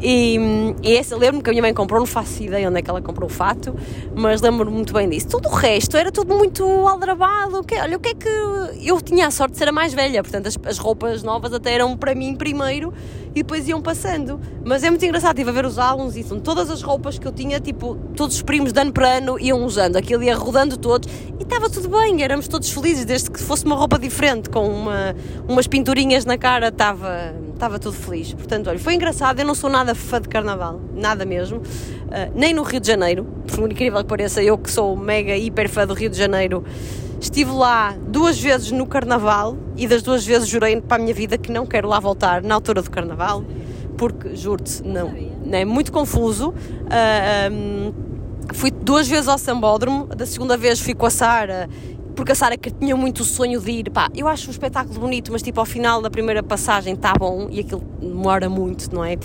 E, e essa, lembro-me que a minha mãe comprou, não faço ideia onde é que ela comprou o fato mas lembro-me muito bem disso. Tudo o resto era tudo muito aldrabado. Que, olha, o que é que. Eu tinha a sorte de ser a mais velha, portanto as, as roupas novas até eram para mim primeiro e depois iam passando. Mas é muito engraçado, estive a ver os álbuns e são todas as roupas que eu tinha, tipo, todos os primos de ano para ano iam usando, aquilo ia rodando todos e estava tudo bem, éramos todos felizes, desde que fosse uma roupa diferente, com uma, umas pinturinhas na cara, estava, estava tudo feliz. Portanto, olha, foi engraçado, eu não sou nada fã de carnaval, nada mesmo, uh, nem no Rio de Janeiro, por incrível que pareça, eu que sou mega hiper fã do Rio de Janeiro. Estive lá duas vezes no Carnaval e das duas vezes jurei para a minha vida que não quero lá voltar na altura do Carnaval, porque, juro-te, não, não, é muito confuso. Uh, ah, um, fui duas vezes ao Sambódromo, da segunda vez fui com a Sara porque a Sara que tinha muito o sonho de ir, pá, eu acho o espetáculo bonito, mas tipo ao final da primeira passagem está bom e aquilo demora muito, não é?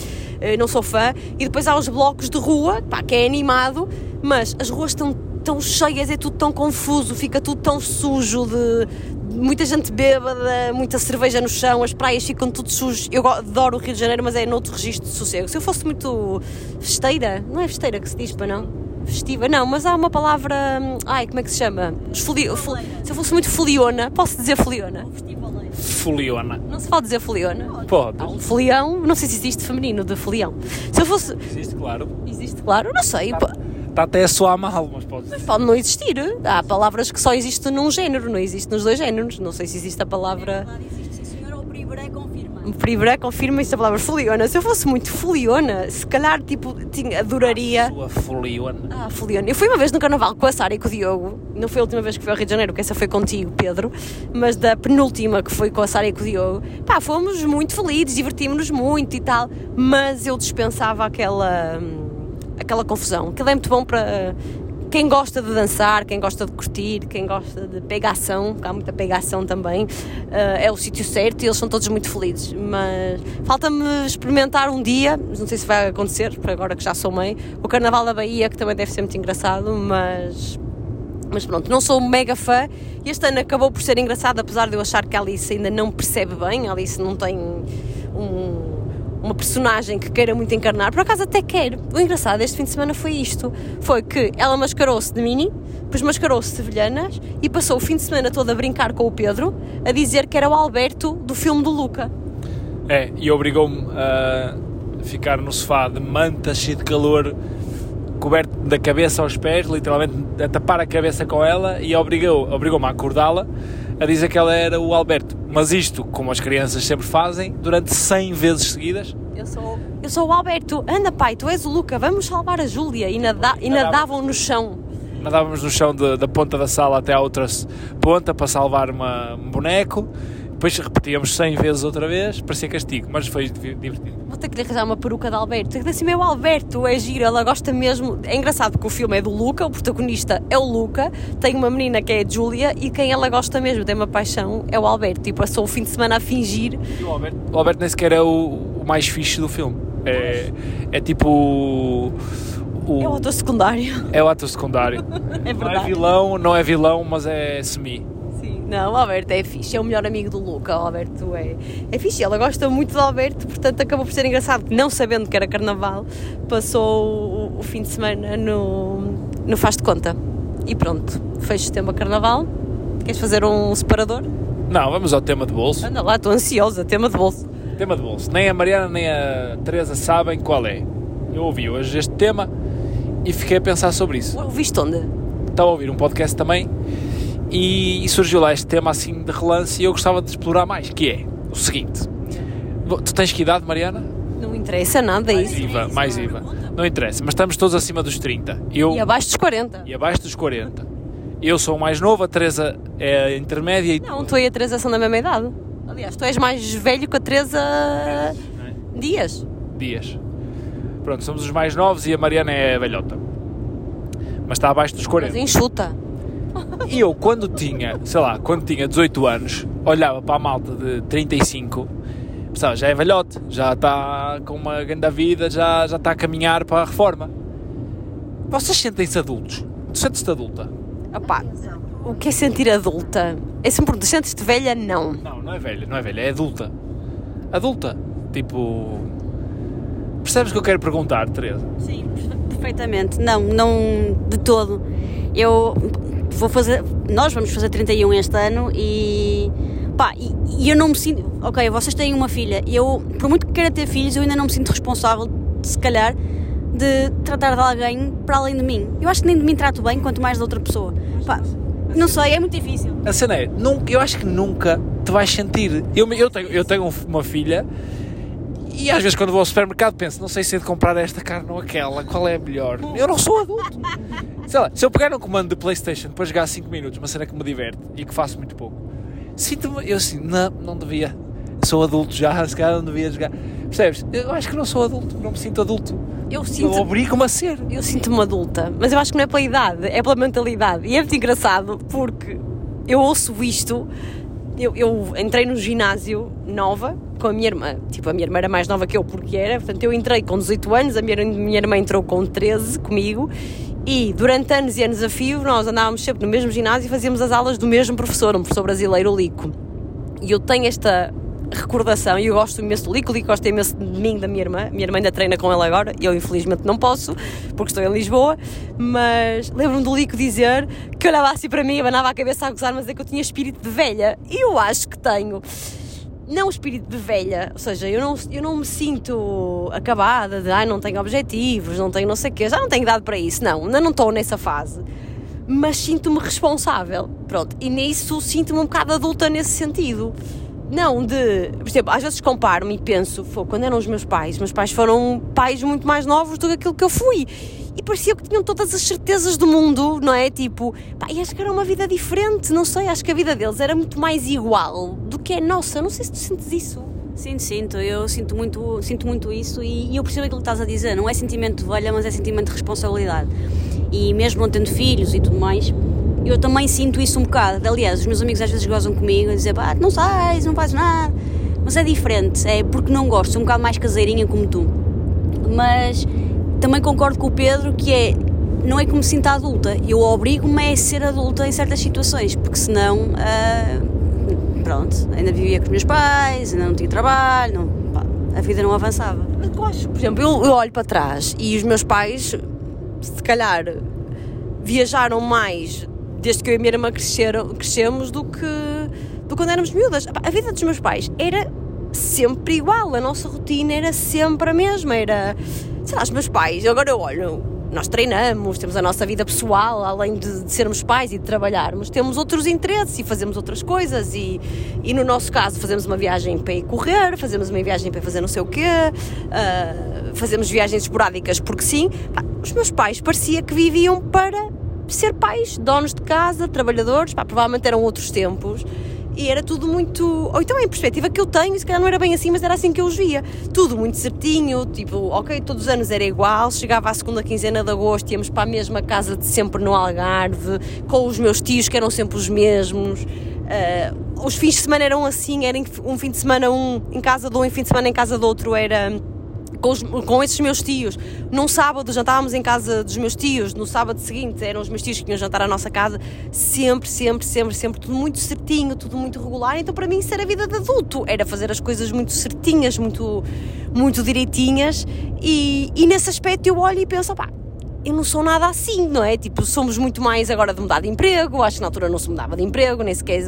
Eu não sou fã. E depois há os blocos de rua, pá, que é animado, mas as ruas estão tão cheias, é tudo tão confuso, fica tudo tão sujo de, muita gente bêbada, muita cerveja no chão, as praias ficam tudo sujas. Eu adoro o Rio de Janeiro, mas é noutro registro de sossego. Se eu fosse muito festeira, não é festeira que se diz para não? Festiva, não, mas há uma palavra. Ai, como é que se chama? Foli, se eu fosse muito foliona, posso dizer foliona? Foliona. Não se pode dizer foliona? Pode. Há um folião, não sei se existe feminino de folião. Se eu fosse. Existe, claro. Existe, claro, não sei. Tá está até a soar mal, mas pode Mas pode não existir. Há palavras que só existem num género, não existe nos dois géneros. Não sei se existe a palavra. É existe, sim, senhora. O Priberé confirma. O Priberé confirma isso a palavra foliona. Se eu fosse muito foliona, se calhar, tipo, tinha, adoraria. Sua foliona. Ah, foliona. Eu fui uma vez no carnaval com a Sara e com o Diogo. Não foi a última vez que fui ao Rio de Janeiro, que essa foi contigo, Pedro. Mas da penúltima que foi com a Sara e com o Diogo. Pá, fomos muito felizes, divertimos-nos muito e tal. Mas eu dispensava aquela. Hum, aquela confusão. Aquilo é muito bom para quem gosta de dançar, quem gosta de curtir, quem gosta de pegação, porque há muita pegação também, eh, é o sítio certo e eles são todos muito felizes. Mas falta-me experimentar um dia, não sei se vai acontecer, por agora que já sou mãe, o Carnaval da Bahia, que também deve ser muito engraçado, mas. Mas pronto, não sou mega fã. Este ano acabou por ser engraçado, apesar de eu achar que a Alice ainda não percebe bem. A Alice não tem um, uma personagem que queira muito encarnar. Por acaso até quer. O engraçado este fim de semana foi isto. Foi que ela mascarou-se de Mini, depois mascarou-se de sevilhanas e passou o fim de semana todo a brincar com o Pedro, a dizer que era o Alberto do filme do Luca. É, e obrigou-me a ficar no sofá de manta, cheio de calor, coberto da cabeça aos pés, literalmente a tapar a cabeça com ela e obrigou- obrigou-me a acordá-la a dizer que ela era o Alberto. Mas isto, como as crianças sempre fazem, durante 100 vezes seguidas. Eu sou, eu sou o Alberto. Anda pai, tu és o Luca, vamos salvar a Júlia. E, nada, e nadavam no chão. Nadávamos no chão de- da ponta da sala até à outra ponta para salvar uma- um boneco. Depois repetíamos 100 vezes outra vez, parecia castigo, mas foi div- divertido. Vou ter que lhe arranjar uma peruca de Alberto. Que assim, meu Alberto, é giro, ela gosta mesmo. É engraçado porque o filme é do Luca, o protagonista é o Luca, tem uma menina que é a Júlia e quem ela gosta mesmo, tem uma paixão, é o Alberto. E passou o fim de semana a fingir. E o Alberto, o Alberto nem sequer é o, o mais fixe do filme. É, é tipo o, É o ator secundário. é o ator secundário. <laughs> É Não é verdade. vilão, não é vilão, mas é semi. Não, o Alberto é fixe, é o melhor amigo do Luca. O Alberto é, é fixe, ela gosta muito do Alberto, portanto acabou por ser engraçado que, não sabendo que era carnaval, passou o, o fim de semana no, no Faz de Conta. E pronto, fez setembro a carnaval. Queres fazer um separador? Não, vamos ao tema de bolso. Anda lá, estou ansiosa, tema de bolso. Tema de bolso. Nem a Mariana nem a Teresa sabem qual é. Eu ouvi hoje este tema e fiquei a pensar sobre isso. Ouviste onde? Estava a ouvir um podcast também e, e surgiu lá este tema assim de relance e eu gostava de explorar mais, que é o seguinte. Tu tens que idade, Mariana? Não interessa nada Mais isso. IVA, mais IVA. Não interessa, mas estamos todos acima dos 30. Eu, E abaixo dos 40. e abaixo dos 40. Eu sou o mais novo, a Teresa é a intermédia e Não, tu e a Teresa são da mesma idade. Aliás, tu és mais velho que a Teresa Dias. dias. Pronto, somos os mais novos e a Mariana é a velhota. Mas está abaixo dos Mas 40. enxuta. E eu, quando tinha, sei lá, quando tinha 18 anos, olhava para a malta de 35, pensava, já é velhote, já está com uma grande vida, já, já está a caminhar para a reforma. Vocês sentem-se adultos? Tu sentes-te adulta? Opá, o que é sentir adulta? É sempre pergunta, sentes-te velha? Não. Não, não é velha, não é velha, é adulta. Adulta. Tipo. Percebes o que eu quero perguntar, Teresa? Sim, perfeitamente. Não, não de todo. Eu vou fazer. Nós vamos fazer 31 este ano e. Pá, e, e eu não me sinto. Ok, vocês têm uma filha. e Eu, por muito que queira ter filhos, eu ainda não me sinto responsável, se calhar, de tratar de alguém para além de mim. Eu acho que nem de mim trato bem, quanto mais de outra pessoa. Pá, não sei, é muito difícil. A cena é, nunca, eu acho que nunca te vais sentir. Eu, eu, tenho, eu tenho um- uma filha e às vezes quando vou ao supermercado penso, não sei se é de comprar esta carne ou aquela, qual é a melhor. Eu não sou adulto. Sei lá, se eu pegar um comando de Playstation para jogar 5 minutos, uma cena que me diverte e que faço muito pouco, sinto-me, eu assim, não, não devia. Sou adulto já, <laughs> se calhar não devia jogar. Percebes? Eu acho que não sou adulto, não me sinto adulto. Eu Eu sinto. obrigo-me a ser. Eu sinto-me adulta, mas eu acho que não é pela idade, é pela mentalidade. E é muito engraçado porque eu ouço isto. Eu, eu entrei no ginásio nova com a minha irmã. Tipo, a minha irmã era mais nova que eu porque era. Portanto, eu entrei com 18 anos, a minha, minha irmã entrou com 13 comigo. E durante anos e anos a fio, nós andávamos sempre no mesmo ginásio e fazíamos as aulas do mesmo professor, um professor brasileiro, o Lico. E eu tenho esta recordação e eu gosto imenso do Lico, o Lico gosta imenso de mim, da minha irmã. Minha irmã ainda treina com ele agora, eu infelizmente não posso, porque estou em Lisboa, mas lembro-me do Lico dizer que olhava assim para mim, abanava a cabeça a gozar, mas é que eu tinha espírito de velha. E eu acho que tenho. Não espírito de velha, ou seja, eu não, eu não me sinto acabada de ai, não tenho objetivos, não tenho não sei o quê, já não tenho idade para isso, não, ainda não estou nessa fase mas sinto-me responsável. Pronto, e nisso sinto-me um bocado adulta nesse sentido. Não de. Por exemplo, às vezes comparo-me e penso, "Fô, quando eram os meus pais, meus pais foram pais muito mais novos do que aquilo que eu fui. E parecia que tinham todas as certezas do mundo, não é? Tipo, pá, e acho que era uma vida diferente, não sei, acho que a vida deles era muito mais igual do que a nossa. Não sei se tu sentes isso. Sinto, sinto, eu sinto muito, sinto muito isso e, e eu percebo aquilo que estás a dizer, não é sentimento de velha, mas é sentimento de responsabilidade. e mesmo não tendo filhos e tudo mais, eu também sinto isso um bocado. Aliás, os meus amigos às vezes gozam comigo a dizer, pá, não sais, não fazes nada. Mas é diferente, é porque não gosto, sou um bocado mais caseirinha como tu. Mas também concordo com o Pedro que é, não é que me sinta adulta, eu obrigo-me a ser adulta em certas situações, porque senão, ah, pronto, ainda vivia com os meus pais, ainda não tinha trabalho, não, pá, a vida não avançava. Eu acho, por exemplo, eu, eu olho para trás e os meus pais, se calhar, viajaram mais desde que eu e a minha irmã cresceram, crescemos do que, do que quando éramos miúdas. A vida dos meus pais era sempre igual, a nossa rotina era sempre a mesma. Era, sei lá, os meus pais, agora eu olho, nós treinamos, temos a nossa vida pessoal, além de, de, sermos pais e de trabalharmos, temos outros interesses e fazemos outras coisas. E, e no nosso caso, fazemos uma viagem para ir correr, fazemos uma viagem para fazer não sei o quê, uh, fazemos viagens esporádicas porque sim. Pá, os meus pais parecia que viviam para ser pais, donos de casa, trabalhadores, pá, provavelmente eram outros tempos e era tudo muito. Ou então é a perspectiva que eu tenho, se calhar não era bem assim, mas era assim que eu os via. Tudo muito certinho, tipo, ok, todos os anos era igual. Chegava à segunda quinzena de agosto, íamos para a mesma casa de sempre no Algarve, com os meus tios que eram sempre os mesmos. Uh, os fins de semana eram assim, era um fim de semana um em casa de um, em fim de semana em casa do outro era com, os, com esses meus tios. Num sábado jantávamos em casa dos meus tios, no sábado seguinte eram os meus tios que iam jantar à nossa casa, sempre, sempre, sempre, sempre, tudo muito certinho, tudo muito regular. Então para mim isso era a vida de adulto, era fazer as coisas muito certinhas, muito, muito direitinhas. E, e nesse aspecto eu olho e penso, pá, eu não sou nada assim, não é? Tipo, somos muito mais agora de mudar de emprego, acho que na altura não se mudava de emprego, nem sequer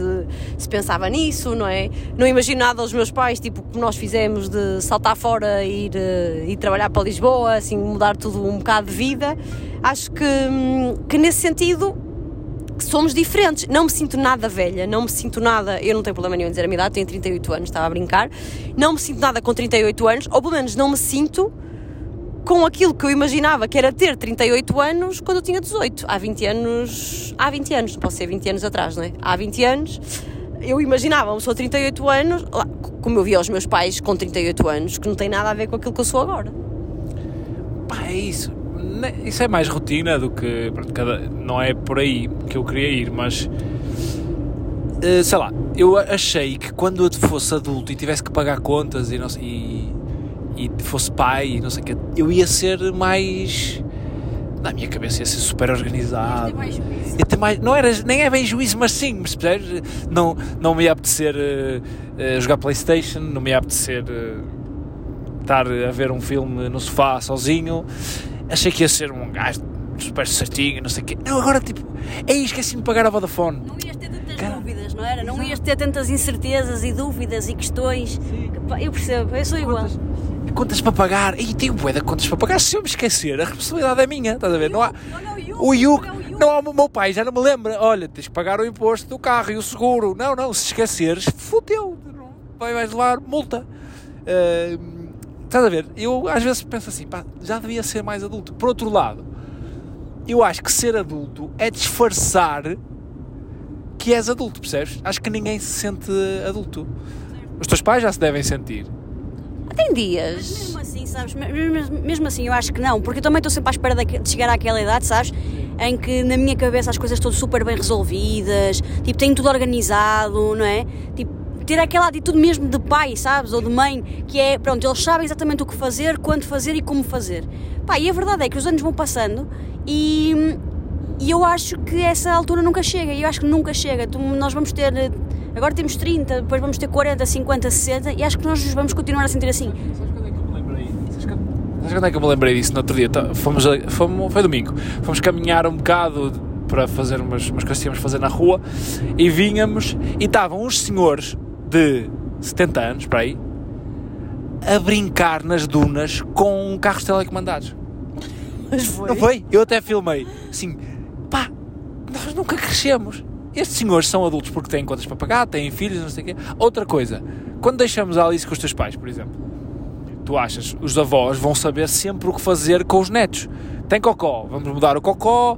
se, pensava nisso, não é? Não imagino nada aos meus pais, tipo, como nós fizemos de saltar fora e ir, eh, ir trabalhar para Lisboa, assim, mudar tudo um bocado de vida. Acho que, hum, que nesse sentido somos diferentes. Não me sinto nada velha, não me sinto nada. Eu não tenho problema nenhum em dizer a minha idade, tenho 38 anos, estava a brincar. Não me sinto nada com 38 anos, ou pelo menos não me sinto com aquilo que eu imaginava que era ter 38 anos quando eu tinha 18. Há 20 anos. Há 20 anos, não posso ser 20 anos atrás, não é? Há 20 anos eu imaginava uma pessoa de 38 anos, como eu via os meus pais com 38 anos, que não tem nada a ver com aquilo que eu sou agora. Pá, é isso. Isso é mais rotina do que. Não é por aí que eu queria ir, mas. Uh, sei lá, eu achei que quando eu fosse adulto e tivesse que pagar contas e, não e e fosse pai e não sei o que, eu ia ser mais. Na minha cabeça ia ser super organizado. Ia ter mais, não era, nem é bem juízo, mas sim, percebes? Não, não me ia apetecer uh, uh, jogar Playstation, não me ia apetecer uh, estar a ver um filme no sofá sozinho. Achei que ia ser um gajo super certinho, não sei o quê. Não, agora tipo, é esqueci-me de pagar a Vodafone. Não ias ter tantas Cara, dúvidas, não era? Não ias ter tantas incertezas e dúvidas e questões. Sim. Eu percebo, eu sou igual. Quantas, contas para pagar. E tenho bué de contas para pagar. Se eu me esquecer, a responsabilidade é minha. Estás a ver? Não há. O IUC. Não há o meu pai, já não me lembra. Olha, tens que pagar o imposto do carro e o seguro. Não, não. Se esqueceres, fodeu. Vai, vais levar multa. Uh, estás a ver? Eu às vezes penso assim, pá, já devia ser mais adulto. Por outro lado, eu acho que ser adulto é disfarçar que és adulto, percebes? Acho que ninguém se sente adulto. Os teus pais já se devem sentir tem dias. Mas mesmo assim, sabes? Mesmo, mesmo assim, eu acho que não, porque eu também estou sempre à espera de chegar àquela idade, sabes? Em que na minha cabeça as coisas estão super bem resolvidas, tipo, tenho tudo organizado, não é? Tipo, ter aquela atitude mesmo de pai, sabes? Ou de mãe, que é, pronto, eles sabem exatamente o que fazer, quando fazer e como fazer. Pá, e a verdade é que os anos vão passando e, e eu acho que essa altura nunca chega, e eu acho que nunca chega. Tu, nós vamos ter Agora temos 30, depois vamos ter 40, 50, 60 e acho que nós vamos continuar a sentir assim. Sabes quando é que eu me lembrei? Sabes quando é que eu me lembrei disso no outro dia? Tá, fomos, fomos, foi domingo. Fomos caminhar um bocado para fazer umas, umas coisas que tínhamos fazer na rua e vínhamos e estavam uns senhores de 70 anos, para aí, a brincar nas dunas com carros telecomandados. Mas foi? Não foi? Eu até filmei. Assim, pá, nós nunca crescemos. Estes senhores são adultos porque têm contas para pagar, têm filhos, não sei o quê. Outra coisa, quando deixamos a Alice com os teus pais, por exemplo, tu achas, os avós vão saber sempre o que fazer com os netos. Tem cocó, vamos mudar o cocó,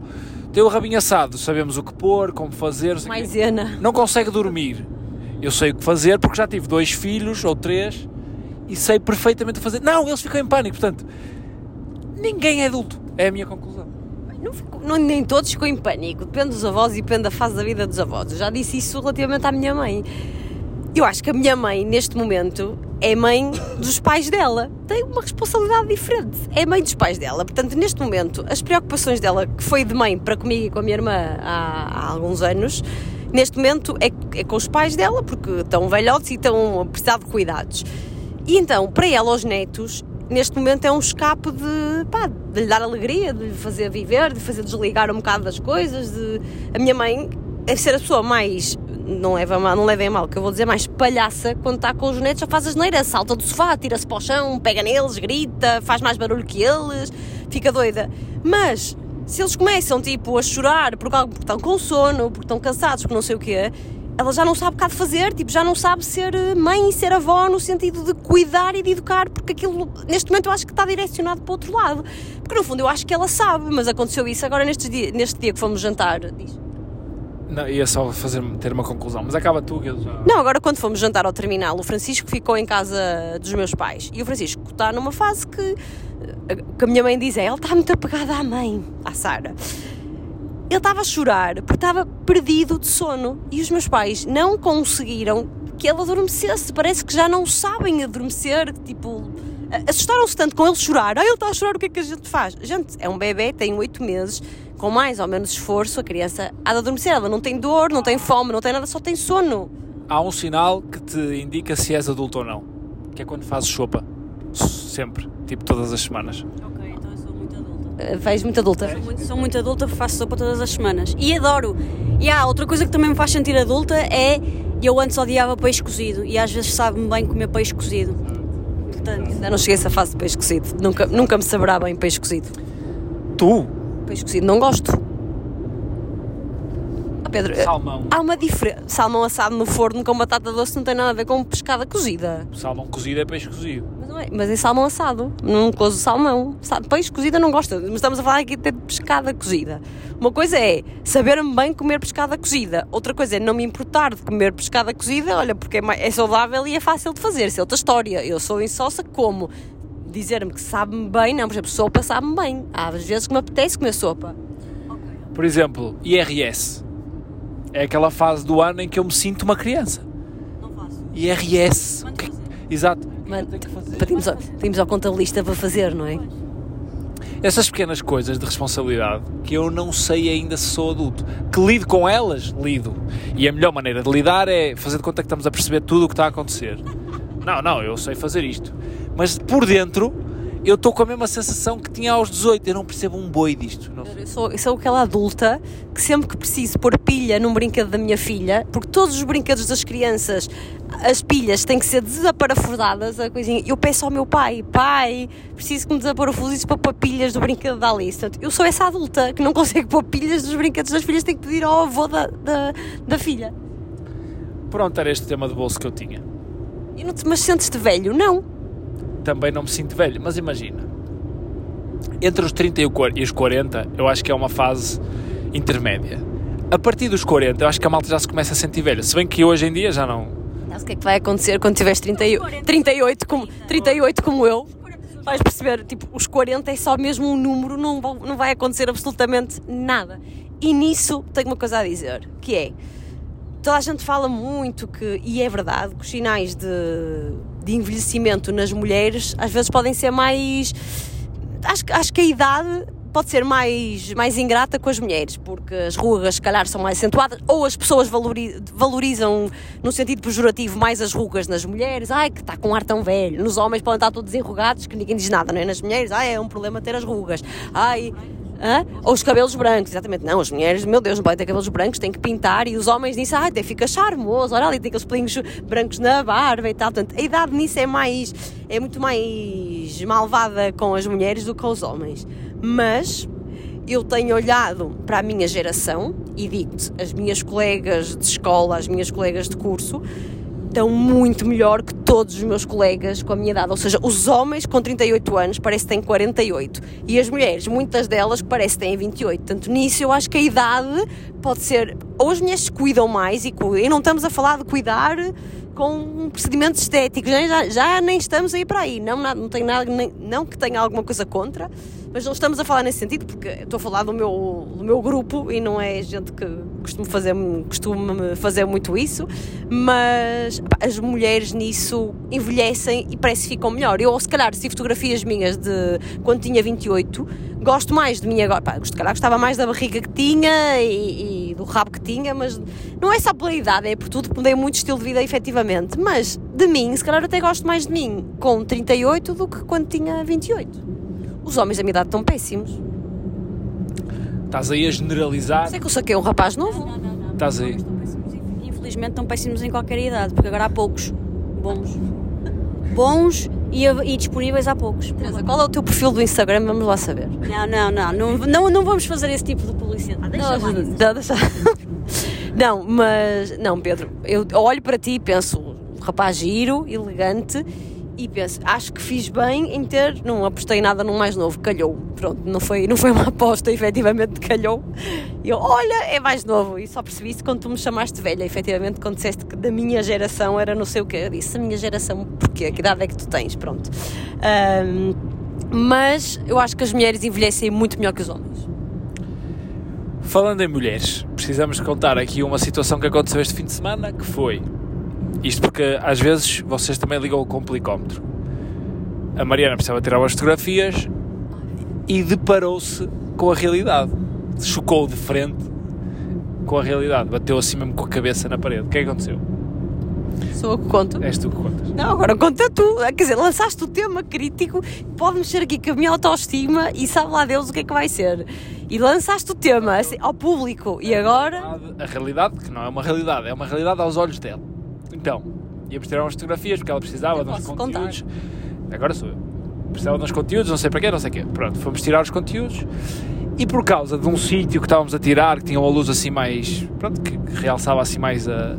tem o rabinho assado, sabemos o que pôr, como fazer. Não Maisena. Não consegue dormir. Eu sei o que fazer porque já tive dois filhos ou três e sei perfeitamente o que fazer. Não, eles ficam em pânico, portanto, ninguém é adulto. É a minha conclusão. Não fico- não- nem todos ficam em pânico. Depende dos avós e depende da fase da vida dos avós. Eu já disse isso relativamente à minha mãe. Eu acho que a minha mãe, neste momento, é mãe dos pais dela. Tem uma responsabilidade diferente. É mãe dos pais dela. Portanto, neste momento, as preocupações dela, que foi de mãe para comigo e com a minha irmã há, há alguns anos, neste momento é, é com os pais dela, porque estão velhotes e estão a precisar de cuidados. E então, para ela, aos netos, neste momento é um escape de, pá, de lhe dar alegria, de lhe fazer viver, de fazer desligar um bocado das coisas. De... A minha mãe deve ser a pessoa mais, não, leva a mal, não levem mal, que eu vou dizer, mais palhaça quando está com os netos, já faz as neiras, salta do sofá, tira-se para o chão, pega neles, grita, faz mais barulho que eles, fica doida. Mas se eles começam tipo a chorar porque estão com sono, porque estão cansados, porque não sei o quê, ela já não sabe o que há de fazer, tipo, já não sabe ser eh, mãe e ser avó no sentido de cuidar e de educar, porque aquilo, neste momento, eu acho que está direcionado para o outro lado. Porque no fundo eu acho que ela sabe, mas aconteceu isso agora neste dia, neste dia que fomos jantar. Diz. Não, ia só fazer, ter uma conclusão, mas acaba tu que eu já. Não, agora quando fomos jantar ao terminal, o Francisco ficou em casa dos meus pais. E o Francisco está numa fase que, eh, que a minha mãe diz é, ele está muito apegado à mãe, à Sara. Ele estava a chorar porque estava perdido de sono. E os meus pais não conseguiram que ele adormecesse. Parece que já não sabem adormecer. Tipo, assustaram-se tanto com ele chorar. Ah, ele está a chorar, o que é que a gente faz? Gente, é um bebê, tem oito meses. Com mais ou menos esforço, a criança há de adormecer. Ela não tem dor, não tem fome, não tem nada, só tem sono. Há um sinal que te indica se és adulto ou não, que é quando fazes sopa. Sempre, tipo todas as semanas. Ok, eu sou Vejo muito adulta. Sou muito, sou muito adulta, faço sopa todas as semanas. E adoro. E há outra coisa que também me faz sentir adulta é eu antes odiava peixe cozido e às vezes sabe-me bem comer peixe cozido. Portanto, Ainda não cheguei a essa fase de peixe cozido. Nunca, nunca me saberá bem peixe cozido. Tu, Peixe cozido não gosto. Ah, Pedro, uh, salmão. há uma diferença. Salmão assado no forno com batata doce não tem nada a ver com pescada cozida. Salmão cozido é peixe cozido. Mas, não é, mas é salmão assado. Não cozo salmão. Sa- Peixe cozido eu não gosto. Mas estamos a falar aqui de pescada cozida. Uma coisa é saber-me bem comer pescada cozida. Outra coisa é não me importar de comer pescada cozida. Olha, porque é, é saudável e é fácil de fazer. Isso é outra história. Eu sou insossa como dizer-me que sabe-me bem. Não, por exemplo, sopa sabe-me bem. Há às vezes que me apetece comer sopa. Por exemplo, IRS. É aquela fase do ano em que eu me sinto uma criança. não faço. IRS. Que é. Exato. Mano, Tem que fazer. pedimos ao, pedimos ao contabilista para fazer, não é? Essas pequenas coisas de responsabilidade que eu não sei ainda se sou adulto. Que lido com elas, lido. E a melhor maneira de lidar é fazer de conta que estamos a perceber tudo o que está a acontecer. Não, não, eu sei fazer isto. Mas por dentro, eu estou com a mesma sensação que tinha aos 18. Eu não percebo um boi disto. Não. Eu sou, eu sou aquela adulta que sempre que preciso pôr pilha num brinquedo da minha filha, porque todos os brinquedos das crianças, as pilhas têm que ser desaparafusadas, a coisinha, eu peço ao meu pai, pai, preciso que me desaparafuse isso para pôr pilhas do brinquedo da Alice. Portanto, eu sou essa adulta que não consegue pôr pilhas dos brinquedos das filhas, tem que pedir ao avô da, da, da filha. Pronto, era este tema de bolso que eu tinha. E não te, mas sentes-te velho? Não. Também não me sinto velho, mas imagina. Entre os 30 e os 40, eu acho que é uma fase intermédia. A partir dos 40, eu acho que a malta já se começa a sentir velha. Se bem que hoje em dia já não. O que é que vai acontecer quando tiveres 38, 38, como, 38 como eu? Vais perceber, tipo, os 40 é só mesmo um número, não, não vai acontecer absolutamente nada. E nisso tenho uma coisa a dizer, que é, toda a gente fala muito que, e é verdade, que os sinais de, de envelhecimento nas mulheres às vezes podem ser mais... Acho, que- acho que a idade pode ser mais, mais ingrata com as mulheres, porque as rugas, se calhar, são mais acentuadas, ou as pessoas valori- valorizam, no sentido pejorativo, mais as rugas nas mulheres. Ai, que está com um ar tão velho. Nos homens podem estar todos enrugados, que ninguém diz nada, não é? Nas mulheres, ai, é um problema ter as rugas. Ai. Hã? Ou os cabelos brancos, exatamente. Não, as mulheres, meu Deus, não podem ter cabelos brancos, têm que pintar. E os homens dizem, ai, até fica charmoso, olha ali, tem aqueles pelinhos brancos na barba e tal. Portanto, a idade nisso é mais, é muito mais malvada com as mulheres do que com os homens. Mas eu tenho olhado para a minha geração e digo-te, as minhas colegas de escola, as minhas colegas de curso, estão muito melhor que todos os meus colegas com a minha idade. Ou seja, os homens com 38 anos parece que têm 48 e as mulheres, muitas delas, parece que têm 28. Portanto, nisso eu acho que a idade pode ser. Ou as mulheres se cuidam mais e, cu- e não estamos a falar de cuidar com procedimentos estéticos, já, já nem estamos a ir para aí. Não, não, tenho nada, nem- não que tenha alguma coisa contra, Mas não estamos a falar nesse sentido, porque estou a falar do meu, do meu grupo e não é gente que costuma fazer, costuma fazer muito isso, mas pá, as mulheres nisso envelhecem e parece que ficam melhor. Eu, se calhar, se fotografias minhas de quando tinha 28, gosto mais de mim agora. Pá, se calhar gostava mais da barriga que tinha e, e, do rabo que tinha, mas não é só pela idade, é por tudo, mudei muito estilo de vida efetivamente. Mas de mim, se calhar até gosto mais de mim com 38 do que quando tinha 28. Os homens da minha idade estão péssimos. Estás aí a generalizar. Sei que eu saquei um rapaz novo. Não, não, não. Estás aí. Estão péssimos em- Infelizmente estão péssimos em qualquer idade, porque agora há poucos bons. <laughs> Bons e, e disponíveis há poucos. Teresa, Qual é o teu perfil do Instagram? Vamos lá saber. Não, não, não, não, não, não vamos fazer esse tipo de publicidade. Deixa Não, lá não, deixa- Não, mas. Não, Pedro, eu olho para ti e penso, um rapaz giro, elegante, e penso, acho que fiz bem em ter. Não apostei nada num mais novo, calhou. Pronto, não foi, não foi uma <laughs> aposta, efetivamente calhou. E eu, olha, é mais novo. E só percebi isso quando tu me chamaste velha, efetivamente, quando disseste que da minha geração era não sei o quê. Eu disse, a minha geração, porquê? Que idade é que tu tens? Pronto. Ahm, mas eu acho que as mulheres envelhecem muito melhor que os homens. Falando em mulheres, precisamos contar aqui uma situação que aconteceu este fim de semana, que foi... Isto porque às vezes vocês também ligam o complicómetro. A Mariana precisava tirar umas fotografias e deparou-se com a realidade. Chocou de frente com a realidade. Bateu assim mesmo com a cabeça na parede. O que é que aconteceu? Sou eu que conto. És tu que contas. Não, agora conta tu. Quer dizer, lançaste o tema crítico, pode mexer aqui com a minha autoestima e sabe lá Deus o que é que vai ser. E lançaste o tema assim, ao público. E agora. A realidade, que não é uma realidade, é uma realidade aos olhos dela. Então, íamos tirar umas fotografias porque ela precisava de uns conteúdos. Agora sou eu. Precisava de uns conteúdos, não sei para quê, não sei o quê. Pronto, fomos tirar os conteúdos e por causa de um sítio que estávamos a tirar, que tinha uma luz assim mais. Pronto, que, que realçava assim mais a.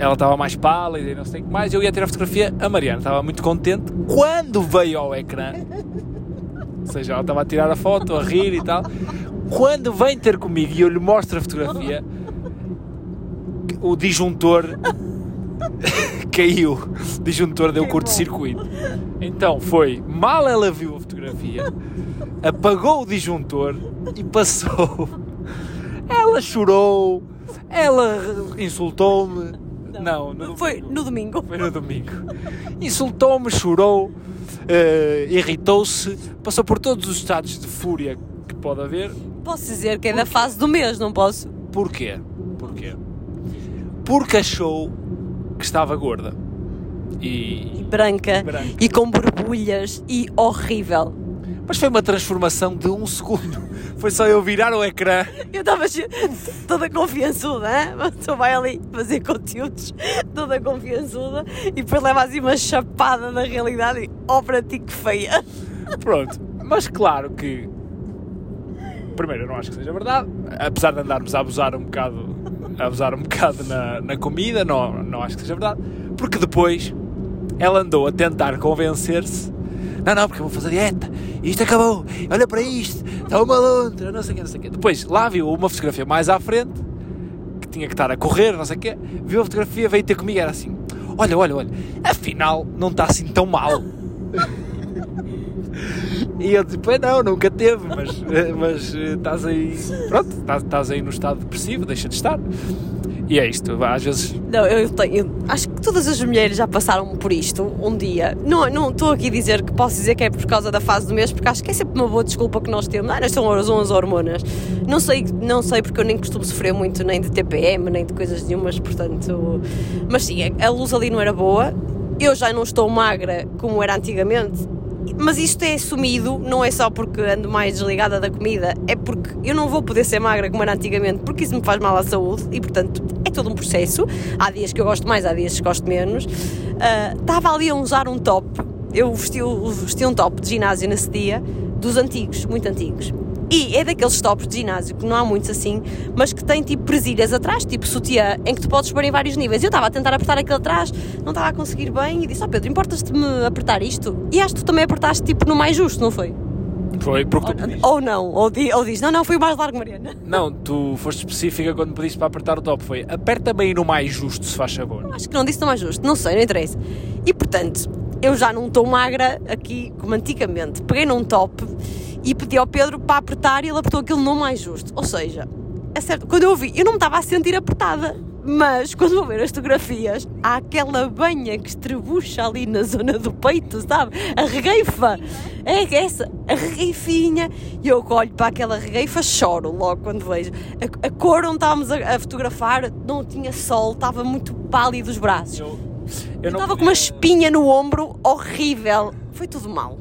Ela estava mais pálida e não sei o que mais. Eu ia tirar a fotografia, a Mariana estava muito contente quando veio ao ecrã. Ou seja, ela estava a tirar a foto, a rir e tal. Quando vem ter comigo e eu lhe mostro a fotografia, o disjuntor <laughs> caiu. O disjuntor deu curto-circuito. Então foi, mal ela viu a fotografia, apagou o disjuntor e passou. Ela chorou, ela insultou-me. Não, no Foi no domingo. foi no domingo. Insultou-me, chorou, eh, irritou-se, passou por todos os estados de fúria que pode haver. Posso dizer que é da fase do mês, não posso? Porquê? Porquê? Porque achou que estava gorda. E... Branca, Branca. e com borbulhas e horrível. Mas foi uma transformação de um segundo. <laughs> Foi só eu virar o ecrã. Eu estava toda confiançuda, mas tu vai ali fazer conteúdos, toda confiançuda, e depois leva assim uma chapada na realidade e, oh, para ti que feia. Pronto. Mas claro que. Primeiro, eu não acho que seja verdade. Apesar de andarmos a abusar um bocado, a abusar um bocado na, na comida, não, não acho que seja verdade. Porque depois ela andou a tentar convencer-se. Não, não, porque eu vou fazer dieta. Isto acabou. Olha para isto. Está uma lontra. Não sei o quê, não sei o quê. Depois lá viu uma fotografia mais à frente que tinha que estar a correr, não sei o quê. Viu a fotografia, veio ter comigo. Era assim: Olha, olha, olha. Afinal, não está assim tão mal. <laughs> E eu disse, pois não, nunca teve, mas, eh, mas eh, estás aí, pronto, estás, aí no estado depressivo, deixa de estar. E é isto, às vezes, Não, eu tenho. Acho que todas as mulheres já passaram por isto um dia. Não não estou aqui a dizer que posso dizer que é por causa da fase do mês, porque acho que é sempre uma boa desculpa que nós temos. Ah, não são as as hormonas. Não sei, não sei porque eu nem costumo sofrer muito nem de TPM, nem de coisas nenhumas, portanto. Mas sim, a luz ali não era boa. Eu já não estou magra como era antigamente. Mas isto é assumido, não é só porque ando mais desligada da comida, é porque eu não vou poder ser magra como era antigamente, porque isso me faz mal à saúde e, portanto, é todo um processo. Há dias que eu gosto mais, há dias que gosto menos. Ah, Estava ali a usar um top, eu vesti, vesti um top de ginásio nesse dia, dos antigos, muito antigos. E é daqueles tops de ginásio, que não há muitos assim, mas que tem tipo presilhas atrás, tipo sutiã, em que tu podes pôr em vários níveis. Eu estava a tentar apertar aquele atrás, não estava a conseguir bem, e disse: Ó Pedro, importas-te-me apertar isto? E acho que tu também apertaste tipo no mais justo, não foi? foi porque tu pediste. Ou não, ou, di, ou diz: Não, não, foi o mais largo, Mariana. <laughs> Não, tu foste específica quando pediste para apertar o top, foi aperta-me aí no mais justo, se faz favor. Acho que não disse no mais justo, não sei, não interessa. E portanto, eu já não estou magra aqui como antigamente. Peguei num top e pedi ao Pedro para apertar e ele apertou aquilo no mais justo. Ou seja, é certo, quando eu vi, eu não me estava a sentir apertada. Mas <laughs> quando vou ver as fotografias, há aquela banha que estrebucha ali na zona do peito, sabe? A regueifa. É essa, a regueifinha. E eu olho para aquela regueifa, choro logo quando vejo. A, a cor onde estávamos a, a fotografar não tinha sol, estava muito pálido os braços. Eu, eu Eu não estava com podia- uma espinha no ombro horrível. Foi tudo mal.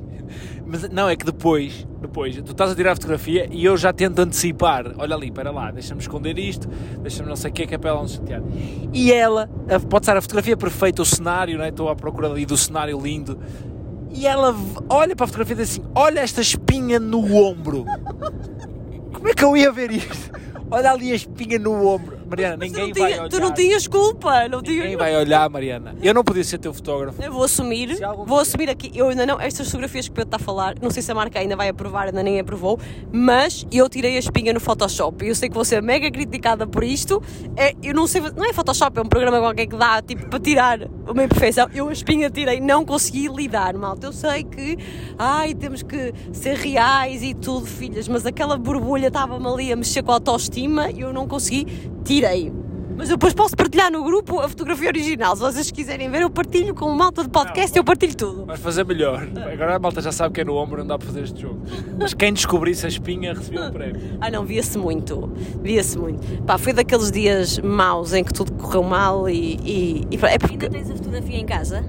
Mas não, é que depois, depois, tu estás a tirar a fotografia e eu já tento antecipar. Olha ali, para lá, deixa-me esconder isto, deixa-me não sei o que, que é para ela não. E ela, pode ser a fotografia perfeita, o cenário, não é? estou à procura ali do cenário lindo. E ela olha para a fotografia e diz assim: Olha esta espinha no ombro. <laughs> Como é que eu ia ver isto? Olha ali a espinha no ombro. Mariana, Mas ninguém vai tinha- olhar. Tu não tinhas culpa, não. Ninguém vai olhar, Mariana. Eu não podia ser teu fotógrafo. Eu vou assumir, vou dia- assumir aqui, eu ainda não, estas fotografias que o Pedro está a falar, não sei se a marca ainda vai aprovar, ainda nem aprovou, mas eu tirei a espinha no Photoshop eu sei que vou ser mega criticada por isto. É, eu não sei, não é Photoshop, é um programa qualquer que dá tipo para tirar uma imperfeição. Eu a espinha tirei, não consegui lidar, malta. Eu sei que, ai, temos que ser reais e tudo, filhas, mas aquela borbulha estava-me ali a mexer com a autoestima e eu não consegui, tirei. Mas eu depois posso partilhar no grupo a fotografia original. Se vocês quiserem ver, eu partilho com o malta de podcast, Não. eu partilho tudo. Vais fazer melhor. Agora a malta já sabe que é no ombro, não dá para fazer este jogo. Mas quem descobrisse a espinha recebeu um prémio. <laughs> Ah não, via-se muito, via-se muito. Pá, foi daqueles dias maus em que tudo correu mal e... e, e é porque... Ainda tens a fotografia em casa?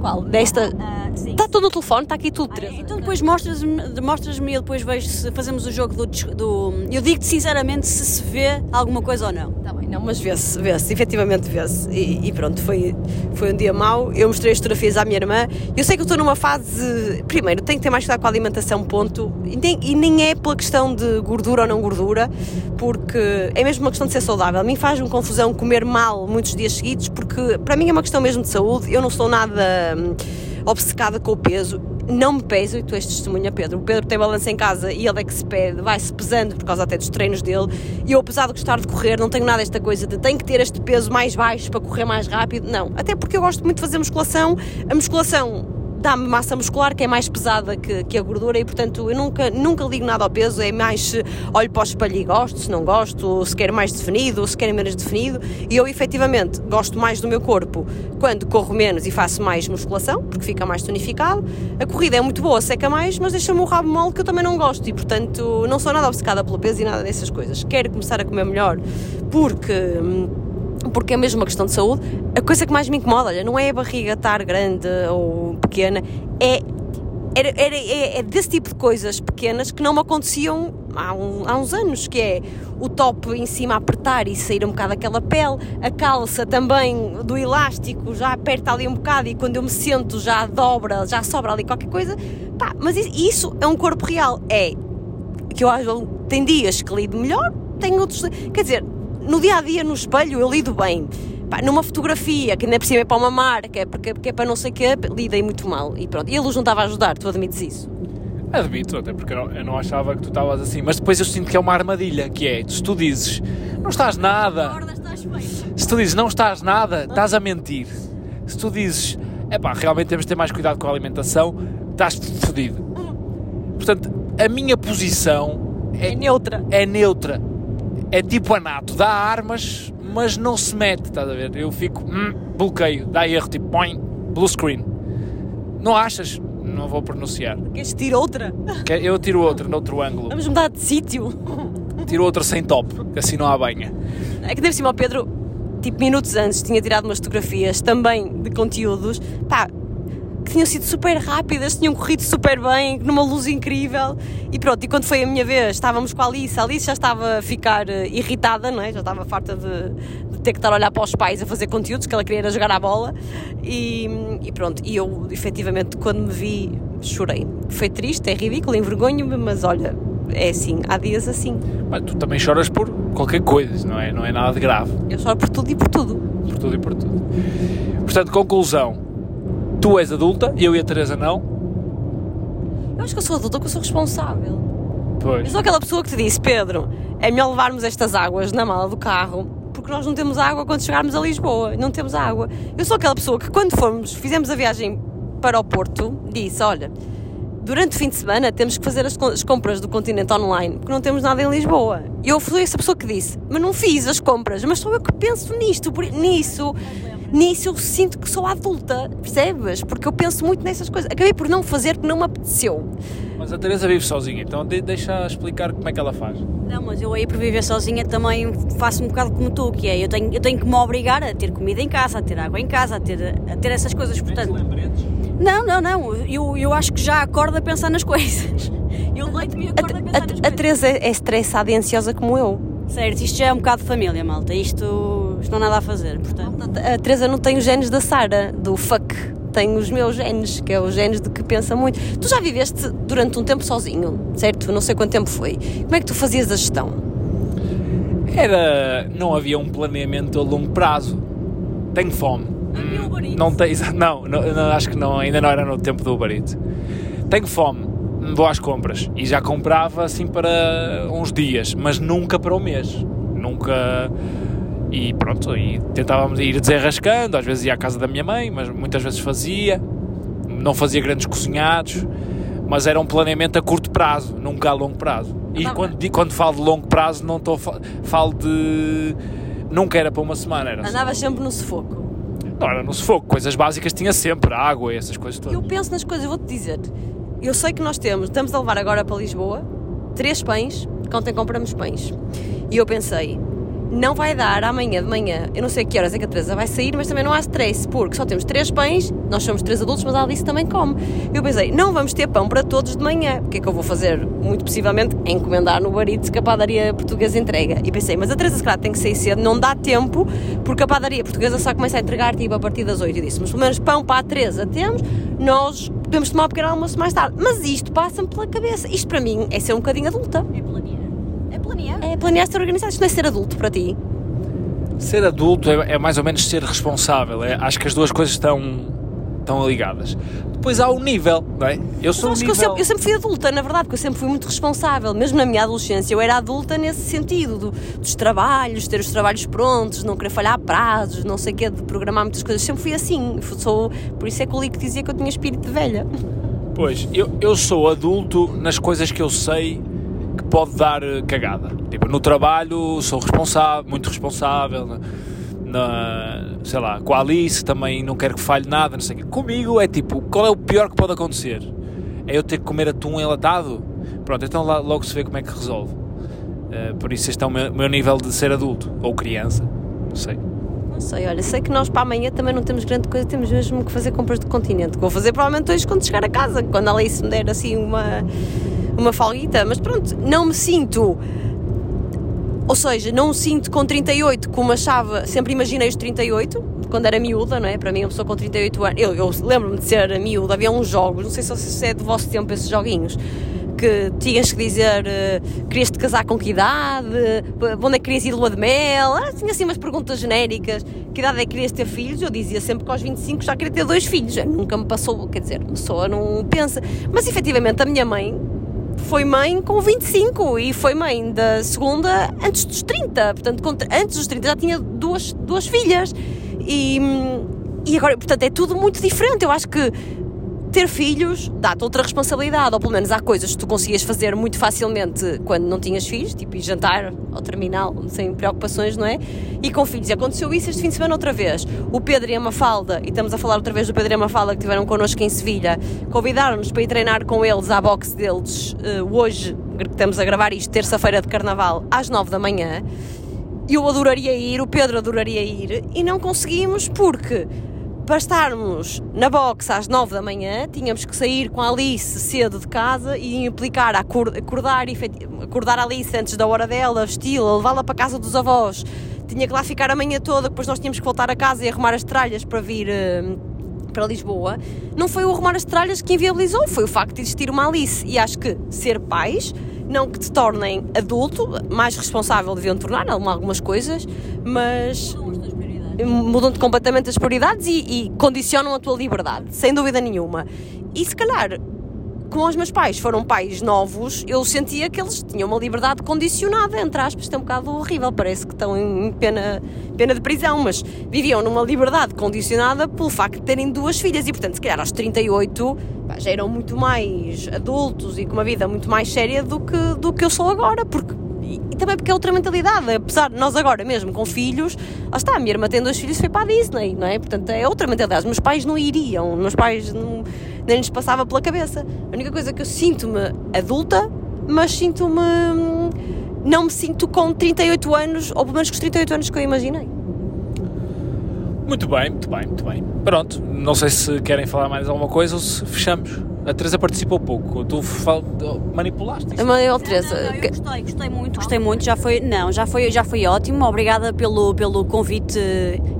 Qual? Desta... Ah, sim. Está tudo no telefone, está aqui tudo, Ah, Teresa. então depois mostras-me mostras-me e eu depois vejo se fazemos o jogo do, do. Eu digo-te sinceramente se se vê alguma coisa ou não. Tá bem, não, mas vê-se, vê-se, efetivamente vê-se. E, e pronto, foi, foi um dia mau. Eu mostrei as fotografias à minha irmã. Eu sei que eu estou numa fase. Primeiro, tenho que ter mais cuidado com a alimentação, ponto. E nem, e nem é pela questão de gordura ou não gordura, porque é mesmo uma questão de ser saudável. A mim faz-me confusão comer mal muitos dias seguidos, porque para mim é uma questão mesmo de saúde. Eu não sou nada hum, obcecada com o peso. Não me peso, e tu és testemunha, Pedro. O Pedro tem balança em casa e ele é que se pede, vai-se pesando por causa até dos treinos dele. E eu, apesar de gostar de correr, não tenho nada esta coisa de tenho que ter este peso mais baixo para correr mais rápido. Não, até porque eu gosto muito de fazer musculação. A musculação dá-me massa muscular que é mais pesada que, que a gordura e portanto eu nunca, nunca ligo nada ao peso, é mais se olho para o espelho e gosto, se não gosto, se quero mais definido, se quero menos definido e eu efetivamente gosto mais do meu corpo quando corro menos e faço mais musculação, porque fica mais tonificado. A corrida é muito boa, seca mais, mas deixa-me o rabo mole que eu também não gosto e portanto não sou nada obcecada pelo peso e nada dessas coisas. Quero começar a comer melhor porque hum, porque é mesmo uma questão de saúde. A coisa que mais me incomoda, olha, não é a barriga estar grande ou pequena, é, era, era- é, é desse tipo de coisas pequenas que não me aconteciam há, um- há uns anos, que é o top em cima apertar e sair um bocado aquela pele, a calça também do elástico já aperta ali um bocado e quando eu me sento já dobra, já sobra ali qualquer coisa. Pá, mas isso, isso é um corpo real, é que eu acho tem dias que lido melhor, tem outros. Quer dizer, no dia a dia, no espelho, eu lido bem. Pá, numa fotografia, que ainda por cima é para uma marca, é porque, que é para não sei o quê, lidei muito mal. E pronto. E a luz não estava a ajudar, tu admites isso. Admito, até porque eu não, eu não achava que tu estavas assim. Mas depois eu sinto que é uma armadilha, que é, se tu dizes, não estás nada, estás se tu dizes não estás nada, estás a mentir. Se tu dizes, é pá, realmente temos de ter mais cuidado com a alimentação, estás fodido. Portanto, a minha posição É é, neutra. é neutra. É tipo anato, dá armas, mas não se mete, estás a ver? Eu fico, hum, bloqueio, dá erro, tipo, põe, blue screen. Não achas? Não vou pronunciar. Queres tirar outra? Eu tiro outra, noutro ângulo. Vamos mudar de sítio. Tiro outra sem top, que assim não há banha. É que deve cima ao Pedro, tipo minutos antes, tinha tirado umas fotografias também de conteúdos, pá, que tinham sido super rápidas, tinham corrido super bem, numa luz incrível. E pronto, e quando foi a minha vez, estávamos com a Alice, a Alice já estava a ficar eh, irritada, não é? Já estava farta de, de ter que estar a olhar para os pais a fazer conteúdos, que ela queria era jogar à bola. E, e pronto, e eu efetivamente quando me vi, chorei. Foi triste, é ridículo, envergonho-me, mas olha, é assim, há dias assim. Mas tu também choras por qualquer coisa, não é, não é nada de grave. Eu choro por tudo e por tudo. Por tudo e por tudo. Portanto, conclusão. Tu és adulta, eu e a Teresa não. Eu acho que eu sou adulta, que eu sou responsável. Eu Pois. sou aquela pessoa que te disse, Pedro, é melhor levarmos estas águas na mala do carro, porque nós não temos água quando chegarmos a Lisboa. Não temos água. Eu sou aquela pessoa que quando fomos, fizemos a viagem para o Porto, disse, olha, durante o fim de semana temos que fazer as, co- as compras do continente online, porque não temos nada em Lisboa. E eu fui essa pessoa que disse, mas não fiz as compras, mas sou eu que penso nisto, por, nisso. Nisso eu sinto que sou adulta, percebes? Porque eu penso muito nessas coisas. Acabei por não fazer porque não me apeteceu. Mas a Teresa vive sozinha, então de- deixa explicar como é que ela faz. Não, mas eu aí por viver sozinha também faço um bocado como tu, que é eu tenho, eu tenho que me obrigar a ter comida em casa, a ter água em casa, a ter, a ter essas coisas, portanto. lembretes? Não, não, não, eu, eu acho que já acordo a pensar nas coisas. <laughs> Eu leito-me e A, acordo a pensar nas a, a coisas. Teresa é estressada e ansiosa como eu. Certo, isto já é um bocado de família, malta. Isto, isto não há nada a fazer, portanto. A Teresa não tem os genes da Sara, do fuck. Tem os meus genes, que é os genes de que pensa muito. Tu já viveste durante um tempo sozinho, certo? Não sei quanto tempo foi. Como é que tu fazias a gestão? Era. Não havia um planeamento a longo prazo. Tenho fome. Havia Uber Eats. Não tem, <laughs> não, não, não, acho que não, ainda não era no tempo do Uber Eats. Tenho fome, vou às compras e já comprava assim para uns dias, mas nunca para o mês. Nunca. E pronto, e tentávamos ir desenrascando, às vezes ia à casa da minha mãe, mas muitas vezes fazia. Não fazia grandes cozinhados, mas era um planeamento a curto prazo, nunca a longo prazo. E Andava- quando, quando falo de longo prazo, não estou falo de. Nunca era para uma semana, era Andavas sempre no sufoco. não era no sufoco, coisas básicas tinha sempre, água e essas coisas todas. Eu penso nas coisas, eu vou-te dizer. Eu sei que nós temos, estamos a levar agora para Lisboa, três pães, que ontem compramos pães. E eu pensei, não vai dar amanhã de manhã, eu não sei a que horas é que a Teresa vai sair, mas também não há stress, porque só temos três pães, nós somos três adultos, mas a Alice também come. Eu pensei, não vamos ter pão para todos de manhã. O que é que eu vou fazer? Muito possivelmente encomendar no Barito que a padaria portuguesa entrega. E pensei, mas a Teresa se calhar tem que sair cedo, não dá tempo, porque a padaria portuguesa só começa a entregar tipo a partir das 8. Eu disse, mas pelo menos pão para a Teresa temos, nós podemos tomar um pequeno almoço mais tarde. Mas isto passa-me pela cabeça. Isto para mim é ser um bocadinho adulta. É planear. É planear. É planear ser organizado. Isto não é ser adulto para ti. Ser adulto é, é mais ou menos ser responsável. é- acho que as duas coisas estão, estão ligadas. Depois há o nível, não é? Eu sou Eu o acho que eu nível... sempre, eu sempre fui adulta, na verdade, porque eu sempre fui muito responsável. Mesmo na minha adolescência, eu era adulta nesse sentido, do- dos trabalhos, ter os trabalhos prontos, não querer falhar prazos, não sei o quê, de programar muitas coisas. Sempre fui assim. Sou, por isso é que o Lico dizia que eu tinha espírito de velha. Pois, eu, eu sou adulto nas coisas que eu sei pode dar eh, cagada. Tipo, no trabalho sou responsável, muito responsável. Na, na- sei lá, com a Alice também não quero que falhe nada, não sei quê. Comigo é tipo, qual é o pior que pode acontecer? É eu ter que comer atum enlatado? Pronto, então logo se vê como é que resolve. Eh, por isso este é o meu, meu nível de ser adulto, ou criança, não sei. Não sei, olha, sei que nós para amanhã também não temos grande coisa, temos mesmo que fazer compras do continente. Vou fazer provavelmente hoje quando chegar a casa, quando a Alice me der assim uma, uma falguita. Mas pronto, não me sinto. Ou seja, não sinto com 38 como achava, sempre imaginei os 38, quando era miúda, não é? Para mim, uma pessoa com 38 anos. Eu, eu lembro-me de ser miúda, havia uns jogos, não sei se é do vosso tempo esses joguinhos, que tinhas que dizer eh, querias te casar com que idade, para onde é que querias ir lua de mel, ah, tinha assim umas perguntas genéricas, que idade é que querias ter filhos? Eu dizia sempre que aos 25 já queria ter dois filhos, nunca me passou, quer dizer, a pessoa não pensa, mas efetivamente a minha mãe foi mãe com 25 e foi mãe da segunda antes dos 30, portanto antes dos 30 já tinha duas, duas filhas. E, e agora, portanto é tudo muito diferente, eu acho que ter filhos dá-te outra responsabilidade, ou pelo menos há coisas que tu conseguias fazer muito facilmente quando não tinhas filhos, tipo ir jantar ao terminal, sem preocupações, não é? E com filhos. E aconteceu isso este fim de semana outra vez. O Pedro e a Mafalda, e estamos a falar outra vez do Pedro e a Mafalda que estiveram connosco em Sevilha, convidaram-nos para ir treinar com eles à boxe deles eh, hoje, que estamos a gravar isto, terça-feira de carnaval, às nove da manhã. Eu adoraria ir, o Pedro adoraria ir, e não conseguimos porque para estarmos na box às 9 da manhã, tínhamos que sair com a Alice cedo de casa e implicar a acor- acordar, acordar a Alice antes da hora dela, vesti-la, levá-la para a casa dos avós. Tinha que lá ficar a manhã toda, depois nós tínhamos que voltar a casa e arrumar as tralhas para vir eh, para Lisboa. Não foi o arrumar as tralhas que inviabilizou, foi o facto de existir uma Alice. E acho que ser pais, não que te tornem adulto, mais responsável deviam tornar algumas coisas, mas mudam-te completamente as prioridades e, e condicionam a tua liberdade, sem dúvida nenhuma. E se calhar, como os meus pais foram pais novos, eu sentia que eles tinham uma liberdade condicionada, entre aspas, isto é um bocado horrível, parece que estão em pena, pena de prisão, mas viviam numa liberdade condicionada pelo facto de terem duas filhas e, portanto, se calhar aos 38 pá, já eram muito mais adultos e com uma vida muito mais séria do que, do que eu sou agora, porque e, também porque é outra mentalidade, apesar de nós agora mesmo com filhos, lá está, a minha irmã tem dois filhos foi para a Disney, não é? Portanto é outra mentalidade, os meus pais não iriam, meus pais não, nem lhes passava pela cabeça. A única coisa que eu sinto-me adulta, mas sinto-me. Não me sinto com 38 anos, ou pelo menos com os 38 anos que eu imaginei. Muito bem, muito bem, muito bem. Pronto, não sei se querem falar mais alguma coisa ou se fechamos. A Teresa participou pouco, tu fal... manipulaste isso. Mas, oh, Não, Teresa, não, eu que- gostei, gostei muito, gostei muito, já foi, não, já foi, já foi ótimo, obrigada pelo, pelo convite,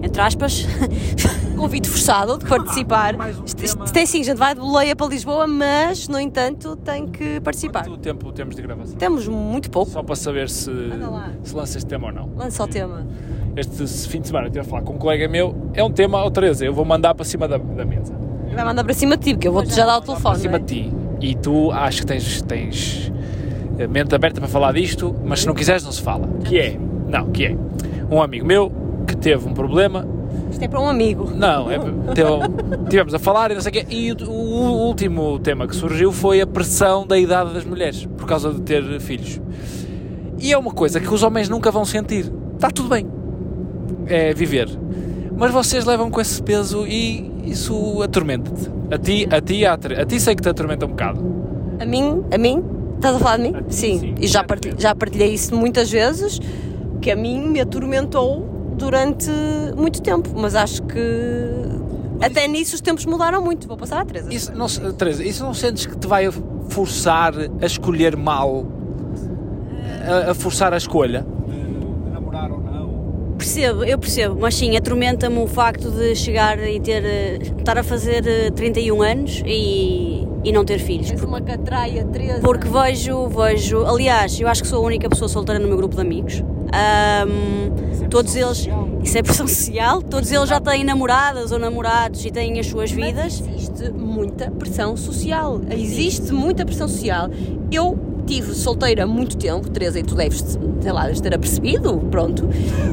entre aspas. <laughs> convite forçado de participar. mais um Isto, isto, assim, a gente vai de boleia para Lisboa, mas, no entanto, tem que participar. Quanto tempo temos de gravação? Temos muito pouco. Só para saber se, lá. se lança este tema ou não. Lança o tema. Este fim de semana eu estive a falar com um colega meu, é um tema, ó Teresa, eu vou mandar para cima da, da mesa. Vai mandar para cima de ti, porque eu vou-te já dar o Para telefone. cima não é? de ti. E tu acho que tens, tens a mente aberta para falar disto, mas se não quiseres não se fala. Que é, não, que é, um amigo meu que teve um problema Isto é para um amigo. Não, é, teve- tivemos a falar e não sei o quê, e o, o último tema que surgiu foi a pressão da idade das mulheres, por causa de ter filhos. E é uma coisa que os homens nunca vão sentir. Está tudo bem. É viver. Mas vocês levam com esse peso e isso atormenta-te. A ti, a ti, a, a ti sei que te atormenta um bocado. A mim, a mim, estás a falar de mim? Ti, sim. E já partilhei, já partilhei isso muitas vezes, que a mim me atormentou durante muito tempo, mas acho que até nisso os tempos mudaram muito. Vou passar à Teresa. Isso não, Teresa, isso não sentes que te vai forçar a escolher mal? A, a forçar a escolha? De, namorar ou não? Percebo, eu percebo, mas sim, atormenta-me o facto de chegar e ter, eh, estar a fazer eh, 31 anos e, e não ter filhos. És uma catraia, Teresa. Porque vejo, vejo, aliás, eu acho que sou a única pessoa solteira no meu grupo de amigos. Ahm, todos eles, isso é pressão social, todos eles já têm namoradas ou namorados e têm as suas vidas. Mas existe muita pressão social. Existe muita pressão social. Eu tive solteira há muito tempo, Teresa, e tu deves, sei lá, ter apercebido, pronto.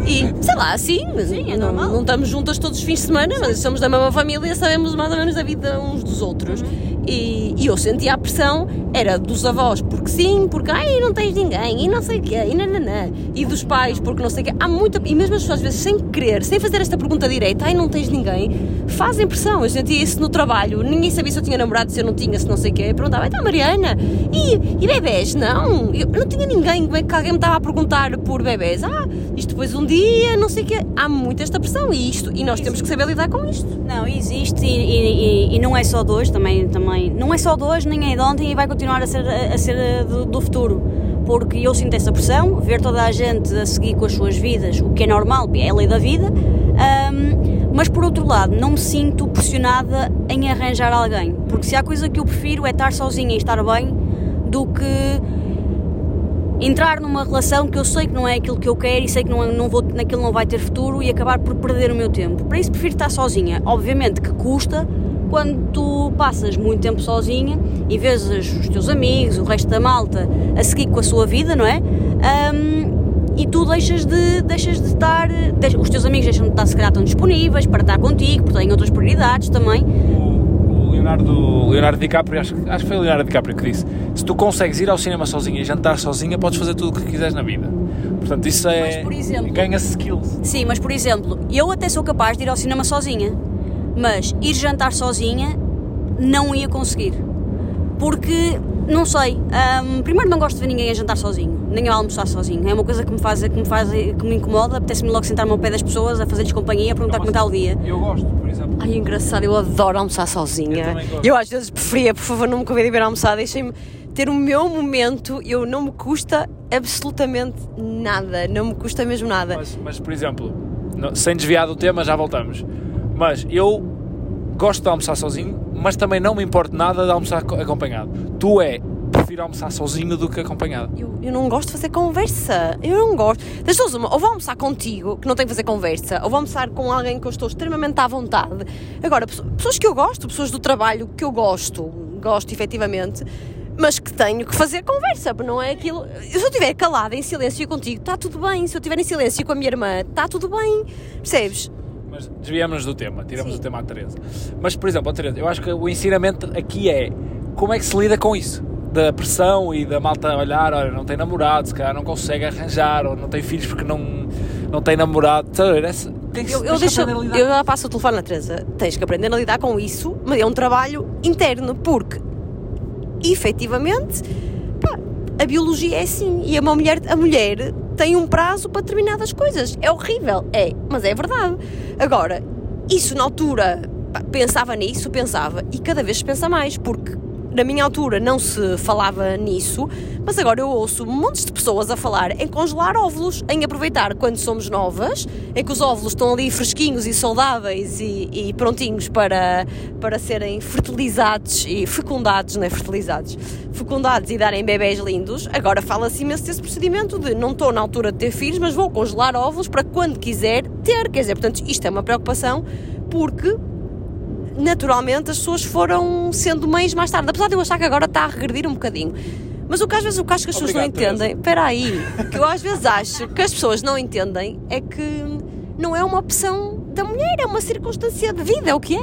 E, sei lá, sim, Sim, é não, normal. não estamos juntas todos os fins de semana, mas somos da mesma família, sabemos mais ou menos da vida uns dos outros. E, e eu sentia a pressão, era dos avós, porque sim, porque ai, não tens ninguém, e não sei o quê, e nananã. E dos pais, porque não sei o quê. Há muita, e mesmo as pessoas às vezes sem querer, sem fazer esta pergunta direita, ai, não tens ninguém, fazem pressão. Eu sentia isso no trabalho, ninguém sabia se eu tinha namorado, se eu não tinha, se não sei o quê. Eu perguntava, então Mariana, e, e bebés? Não, eu não tinha ninguém, como é que alguém me estava a perguntar por bebés? Ah, isto depois um dia, não sei o quê. Há muita esta pressão e isto, e nós temos que saber lidar com isto. Não, existe e, e- e- e não é só de hoje, também, não é só de hoje, nem é de ontem e vai continuar a ser, a ser eh, do, do futuro. Porque eu sinto essa pressão, ver toda a gente a seguir com as suas vidas, o que é normal, é a lei da vida, ahm, mas por outro lado, não me sinto pressionada em arranjar alguém. Porque se há coisa que eu prefiro é estar sozinha e estar bem do que entrar numa relação que eu sei que não é aquilo que eu quero e sei que não, não vou, naquilo não vai ter futuro e acabar por perder o meu tempo. Para isso prefiro estar sozinha. Obviamente que custa quando tu passas muito tempo sozinha e vês os, teus amigos, o resto da malta a seguir com a sua vida, não é? Ahm, e tu deixas de, deixas de estar, os teus amigos deixam de estar se calhar tão disponíveis para estar contigo, porque têm outras prioridades também. O, o Leonardo, Leonardo DiCaprio, acho, que- acho que foi o Leonardo DiCaprio que disse: se tu consegues ir ao cinema sozinha e jantar sozinha, podes fazer tudo o que quiseres na vida. Portanto, isso é. Mas, por exemplo- Ganha-se skills. Sim, mas por exemplo, eu até sou capaz de ir ao cinema sozinha, mas ir jantar sozinha não ia conseguir. Porque, não sei, hum, primeiro não gosto de ver ninguém a jantar sozinho, nem a almoçar sozinho. É uma coisa que me faz, que me, faz, que me incomoda, apetece-me logo sentar-me ao pé das pessoas, a fazer-lhes companhia, a perguntar como está o dia. Eu gosto, por exemplo. Ai, engraçado, eu adoro almoçar sozinha. Eu. Eu às vezes preferia, por favor, não me convidem para ir almoçar, deixem-me ter o meu momento, eu não me custa absolutamente nada, não me custa mesmo nada. Mas, mas, por exemplo, sem desviar do tema, já voltamos. Mas eu gosto de almoçar sozinho, mas também não me importa nada de almoçar co- acompanhado. Tu é, prefiro almoçar sozinho do que acompanhado. Eu, eu não gosto de fazer conversa. Eu não gosto. Das duas, uma, ou vou almoçar contigo, que não tenho que fazer conversa, ou vou almoçar com alguém que eu estou extremamente à vontade. Agora, pesso- pessoas que eu gosto, pessoas do trabalho que eu gosto, gosto efetivamente, mas que tenho que fazer conversa, não é aquilo. Se eu estiver calada em silêncio contigo, está tudo bem. Se eu estiver em silêncio com a minha irmã, está tudo bem. Percebes? Mas desviamos do tema, tiramos Sim. o tema à Teresa. Mas, por exemplo, a Teresa, eu acho que o ensinamento aqui é como é que se lida com isso? Da pressão e da malta olhar, olha, não tem namorado, se calhar não consegue arranjar, ou não tem filhos porque não, não tem namorado. Tem que- Eu, eu, deixo, lidar. eu já passo o telefone na Teresa. Tens que aprender a lidar com isso, mas é um trabalho interno, porque efetivamente a biologia é assim. E a mulher, a mulher tem um prazo para determinadas coisas. É horrível, é, mas é verdade. Agora, isso na altura pensava nisso, pensava, e cada vez se pensa mais, porque na minha altura não se falava nisso, mas agora eu ouço montes de pessoas a falar em congelar óvulos, em aproveitar quando somos novas, em que os óvulos estão ali fresquinhos e saudáveis e, e prontinhos para, para serem fertilizados e fecundados, não é fertilizados, fecundados e darem bebés lindos. Agora fala-se imenso desse procedimento de não estou na altura de ter filhos, mas vou congelar óvulos para quando quiser ter. Quer dizer, portanto, isto é uma preocupação porque naturalmente as pessoas foram sendo mães mais tarde. Apesar de eu achar que agora está a regredir um bocadinho. Mas o que às vezes o que acho que as pessoas não Obrigado, Teresa. entendem, espera aí, o que eu às vezes acho que as pessoas não entendem é que não é uma opção da mulher, é uma circunstância de vida, é o que é.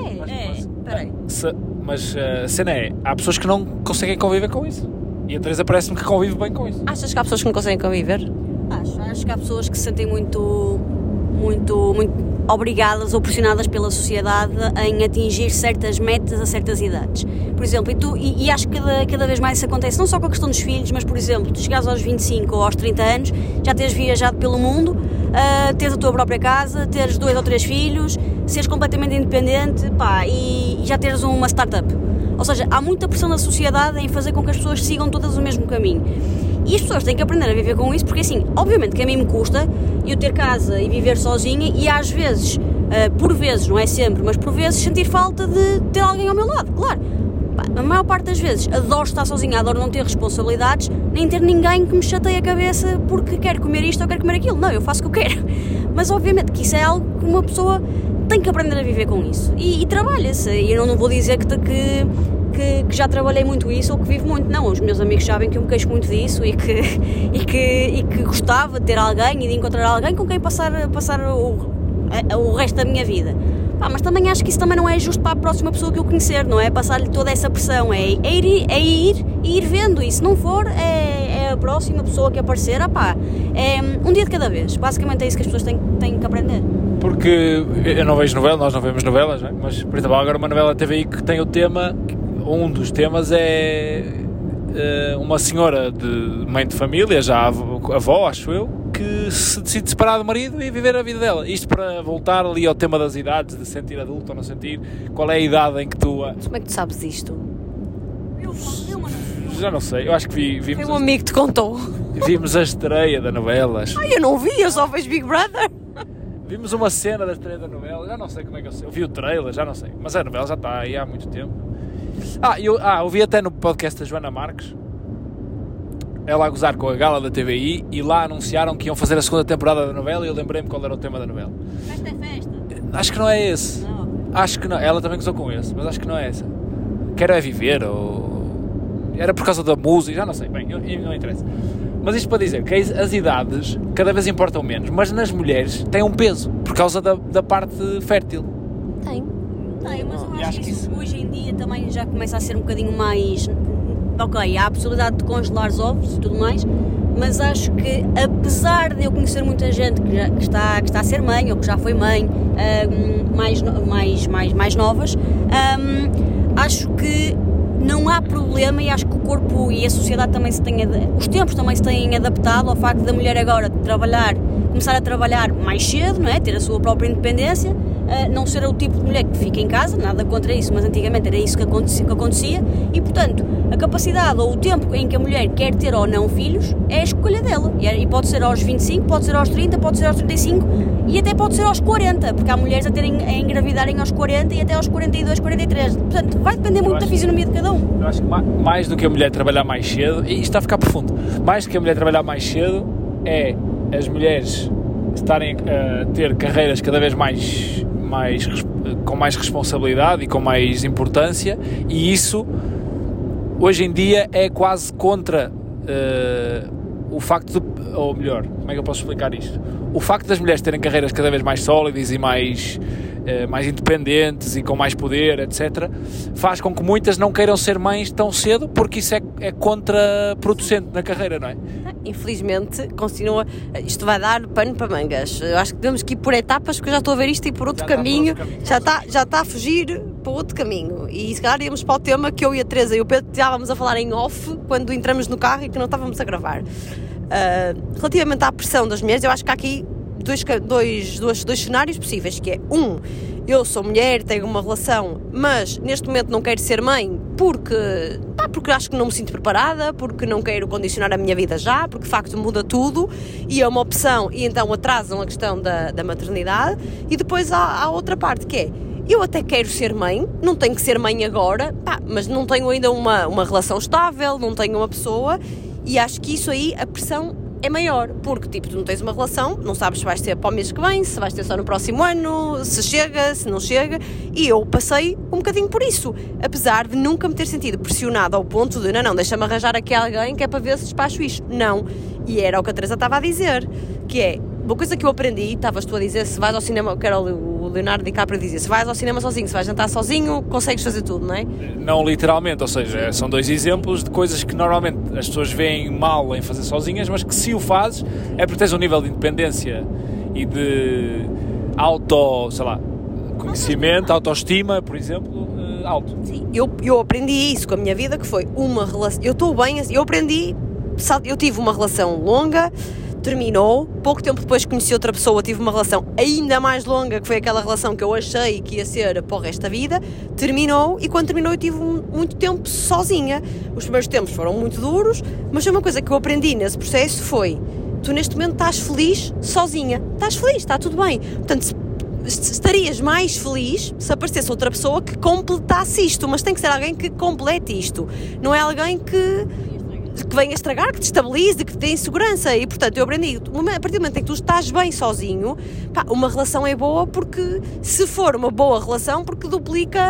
É, aí. Se- mas uh, a cena é, há pessoas que não conseguem conviver com isso. E a Teresa parece-me que convive bem com isso. Achas que há pessoas que não conseguem conviver? Acho, acho que há pessoas que se sentem muito, muito, muito obrigadas ou pressionadas pela sociedade em atingir certas metas a certas idades. Por exemplo, e, tu, e, e acho que cada, cada vez mais isso acontece, não só com a questão dos filhos, mas por exemplo, tu chegares aos 25 ou aos 30 anos, já teres viajado pelo mundo, ah, teres a tua própria casa, teres dois ou três filhos, seres completamente independente pá, e, e já teres uma startup. Ou seja, há muita pressão da sociedade em fazer com que as pessoas sigam todas o mesmo caminho. E as pessoas têm que aprender a viver com isso, porque assim, obviamente que a mim me custa eu ter casa e viver sozinha e às vezes, ah, por vezes, não é sempre, mas por vezes sentir falta de ter alguém ao meu lado, claro. A maior parte das vezes adoro estar sozinha, adoro não ter responsabilidades, nem ter ninguém que me chateie a cabeça porque quero comer isto ou quero comer aquilo. Não, eu faço o que eu quero. <laughs> Mas obviamente que isso é algo que uma pessoa tem que aprender a viver com isso. E, e trabalha-se. E eu não vou dizer que, que, que, que já trabalhei muito isso ou que vivo muito. Não, os meus amigos sabem que eu me queixo muito disso e que, <laughs> e que, e que gostava de ter alguém e de encontrar alguém com quem passar, passar o, a- o resto da minha vida. Pá, mas também acho que isso também não é justo para a próxima pessoa que eu conhecer, não é? Passar-lhe toda essa pressão, é, é, ir, é ir e ir vendo. E se não for, é, é a próxima pessoa que aparecer, ah pá, é um dia de cada vez. Basicamente é isso que as pessoas têm, têm que aprender. Porque eu não vejo novela, nós não vemos novelas, não é? mas por exemplo, agora uma novela TV aí que tem o tema, um dos temas é eh, uma senhora de mãe de família, já avó, avó, acho eu, que se decide separar do marido e viver a vida dela. Isto para voltar ali ao tema das idades, de sentir adulto ou não sentir, qual é a idade em que tu. Como é que tu sabes isto? Eu, Já não sei, eu acho que vi- Foi vimos, um amigo que te contou. vimos a estreia da novela. acho- Ai, eu não vi, eu só vejo Big Brother. Vimos uma cena da estreia da novela, já não sei como é que eu sei. Eu vi o trailer, já não sei. Mas a novela já está aí há muito tempo. Ah, eu ah, ouvi até no podcast da Joana Marques, ela a gozar com a gala da TVI e lá anunciaram que iam fazer a segunda temporada da novela e eu lembrei-me qual era o tema da novela. festa é festa. Acho que não é esse. Não. Acho que não. Ela também gozou com esse, mas acho que não é essa. Quero é viver ou. Era por causa da música, já não sei. Bem, eu- eu- não interessa. Mas isto para dizer que as as idades cada vez importam menos, mas nas mulheres tem um peso por causa da, da parte fértil. Tem. Tem, mas eu acho, que isso hoje em dia também já começa a ser um bocadinho mais. Ok, há a possibilidade de congelar os ovos e tudo mais, mas acho que apesar de eu conhecer muita gente que, já- que está, que está a ser mãe ou que já foi mãe, ahm, mais, mais, mais, mais novas, ahm, acho que não há problema e acho que o corpo e a sociedade também se têm. Os tempos também se têm adaptado ao facto da mulher agora trabalhar, começar a trabalhar mais cedo, não é? Ter a sua própria independência, não ser o tipo de mulher que fica em casa, nada contra isso, mas antigamente era isso que acontecia, que acontecia e, portanto, a capacidade ou o tempo em que a mulher quer ter ou não filhos é a escolha dela. E, é- pode ser aos 25, pode ser aos 30, pode ser aos 35 e até pode ser aos 40, porque há mulheres a, terem, a engravidarem aos 40 e até aos 42, 43. Portanto, vai depender muito da acho- fisionomia de cada um. Eu acho que ma- mais do que a mulher trabalhar mais cedo, e isto está a ficar profundo, mais do que a mulher trabalhar mais cedo é as mulheres estarem a ter carreiras cada vez mais, mais com mais responsabilidade e com mais importância, e isso hoje em dia é quase contra uh, o facto de, ou melhor, como é que eu posso explicar isto? O facto das mulheres terem carreiras cada vez mais sólidas e mais, mais independentes e com mais poder, etc., faz com que muitas não queiram ser mães tão cedo porque isso é, é contraproducente na carreira, não é? Infelizmente, continua. Isto vai dar pano para mangas. Eu acho que temos que ir por etapas, porque eu já estou a ver isto e por outro já caminho. Por já está, já está a fugir para outro caminho. E se calhar íamos para o tema que eu e a Teresa e o Pedro estávamos a falar em off quando entramos no carro e que não estávamos a gravar. Uh, relativamente à pressão das mulheres, eu acho que há aqui dois, dois, dois, dois cenários possíveis, que é um, eu sou mulher, tenho uma relação, mas neste momento não quero ser mãe porque, pá, porque acho que não me sinto preparada, porque não quero condicionar a minha vida já, porque de facto muda tudo e é uma opção e então atrasam a questão da, da maternidade. E depois há, há outra parte que é eu até quero ser mãe, não tenho que ser mãe agora, pá, mas não tenho ainda uma, uma relação estável, não tenho uma pessoa e acho que isso aí, a pressão é maior, porque tipo, tu não tens uma relação, não sabes se vais ter para o mês que vem, se vais ter só no próximo ano, se chega, se não chega, e eu passei um bocadinho por isso, apesar de nunca me ter sentido pressionada ao ponto de não, não, deixa-me arranjar aqui alguém que é para ver se despacho isto. Não. E era o que a Teresa estava a dizer, que é uma coisa que eu aprendi, estavas tu a dizer, se vais ao cinema, que era o Leonardo DiCaprio dizia, se vais ao cinema sozinho, se vais jantar sozinho, consegues fazer tudo, não é? Não literalmente, ou seja, são dois exemplos de coisas que normalmente as pessoas veem mal em fazer sozinhas, mas que se o fazes é porque tens um nível de independência e de auto, sei lá, conhecimento, autoestima, por exemplo, eh, alto. Sim, eu, eu aprendi isso com a minha vida, que foi uma relação, eu estou bem, eu aprendi, eu tive uma relação longa, terminou. Pouco tempo depois conheci outra pessoa, tive uma relação ainda mais longa, que foi aquela relação que eu achei que ia ser para o resto da vida. Terminou e quando terminou eu tive muito tempo sozinha. Os primeiros tempos foram muito duros, mas uma coisa que eu aprendi nesse processo foi: tu neste momento estás feliz sozinha. Estás feliz, está tudo bem. Portanto, estarias mais feliz se aparecesse outra pessoa que completasse isto, mas tem que ser alguém que complete isto. Não é alguém que que venha estragar, que te estabilize, que te dê insegurança. E portanto, eu aprendi, a partir do momento em que tu estás bem sozinho, pá, uma relação é boa porque, se for uma boa relação, porque duplica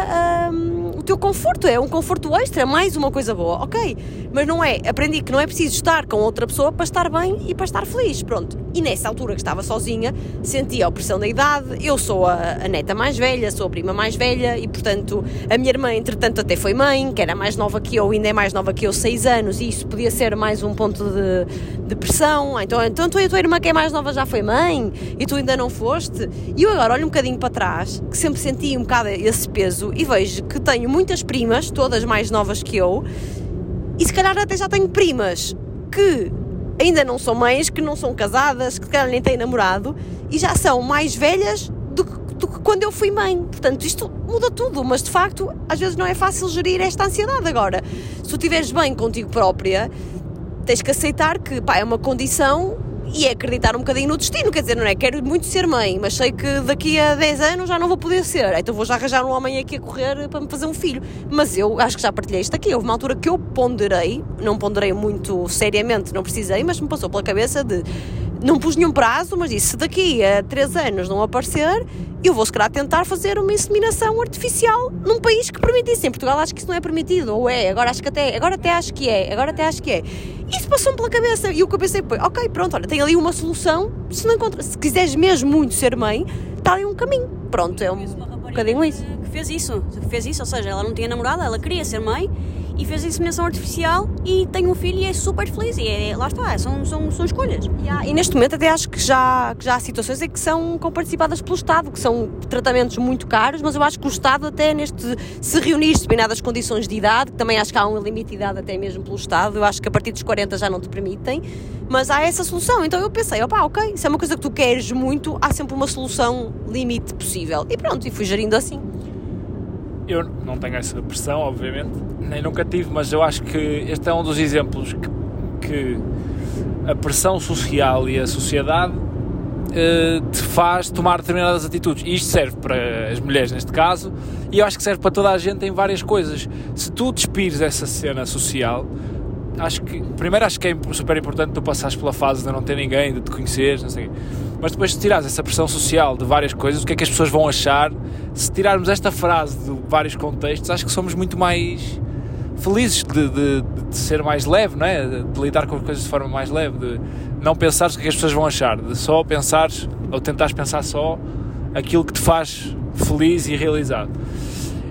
hum, o teu conforto, é um conforto extra, é mais uma coisa boa, ok? Mas não é, aprendi que não é preciso estar com outra pessoa para estar bem e para estar feliz, pronto. E nessa altura que estava sozinha, sentia a opressão da idade, eu sou a, a neta mais velha, sou a prima mais velha e, portanto, a minha irmã, entretanto, até foi mãe, que era mais nova que eu, ainda é mais nova que eu, 6 anos, e isso podia ser mais um ponto de, de pressão. Então, então tu e a tua irmã, que é mais nova, já foi mãe e tu ainda não foste. E eu agora olho um bocadinho para trás, que sempre senti um bocado esse peso e vejo que tenho muitas primas, todas mais novas que eu, e se calhar até já tenho primas que ainda não são mães, que não são casadas, que se calhar nem têm namorado e já são mais velhas do que, do que quando eu fui mãe. Portanto, isto muda tudo, mas de facto, às vezes não é fácil gerir esta ansiedade. Agora, se tu estiveres bem contigo própria, tens que aceitar que pá, é uma condição e é acreditar um bocadinho no destino, quer dizer, não é? Quero muito ser mãe, mas sei que daqui a 10 anos já não vou poder ser, então vou já arranjar um homem aqui a correr para me fazer um filho. Mas eu acho que já partilhei isto aqui. Houve uma altura que eu ponderei, não ponderei muito seriamente, não precisei, mas me passou pela cabeça de não pus nenhum prazo, mas disse: se daqui a 3 anos não aparecer, eu vou se calhar tentar fazer uma inseminação artificial num país que permitisse. Em Portugal acho que isso não é permitido, ou é, agora acho que até, agora até acho que é, agora até acho que é. Isso passou-me pela cabeça e o que eu pensei foi: ok, pronto, olha, tem ali uma solução. Se, não encontra, se quiseres mesmo muito ser mãe, está ali um caminho. Pronto, é um, bocadinho isso. Que fez isso, que fez isso, ou seja, ela não tinha namorada, ela queria ser mãe e fez a inseminação artificial e tem um filho e é super feliz. E é, lá está, são, são, são escolhas. E, há, e, neste momento até acho que já, que já há situações em que são comparticipadas pelo Estado, que são tratamentos muito caros, mas eu acho que o Estado até neste se reunir determinadas condições de idade, que também acho que há um limite de idade até mesmo pelo Estado, eu acho que a partir dos 40 já não te permitem, mas há essa solução. Então eu pensei, opá, ok, se é uma coisa que tu queres muito, há sempre uma solução limite possível. E pronto, e fui gerindo assim. Eu não tenho essa pressão, obviamente, nem nunca tive, mas eu acho que este é um dos exemplos que, que a pressão social e a sociedade eh, te faz tomar determinadas atitudes. E isto serve para as mulheres, neste caso, e eu acho que serve para toda a gente em várias coisas. Se tu despires essa cena social, acho que, primeiro, acho que é super importante tu passares pela fase de não ter ninguém, de te conheceres, não sei mas depois de tirares essa pressão social de várias coisas, o que é que as pessoas vão achar? Se tirarmos esta frase de vários contextos, acho que somos muito mais felizes de, de- de ser mais leve, não é? De, lidar com as coisas de forma mais leve, de não pensares o que as pessoas vão achar, de só pensares ou tentares pensar só aquilo que te faz feliz e realizado.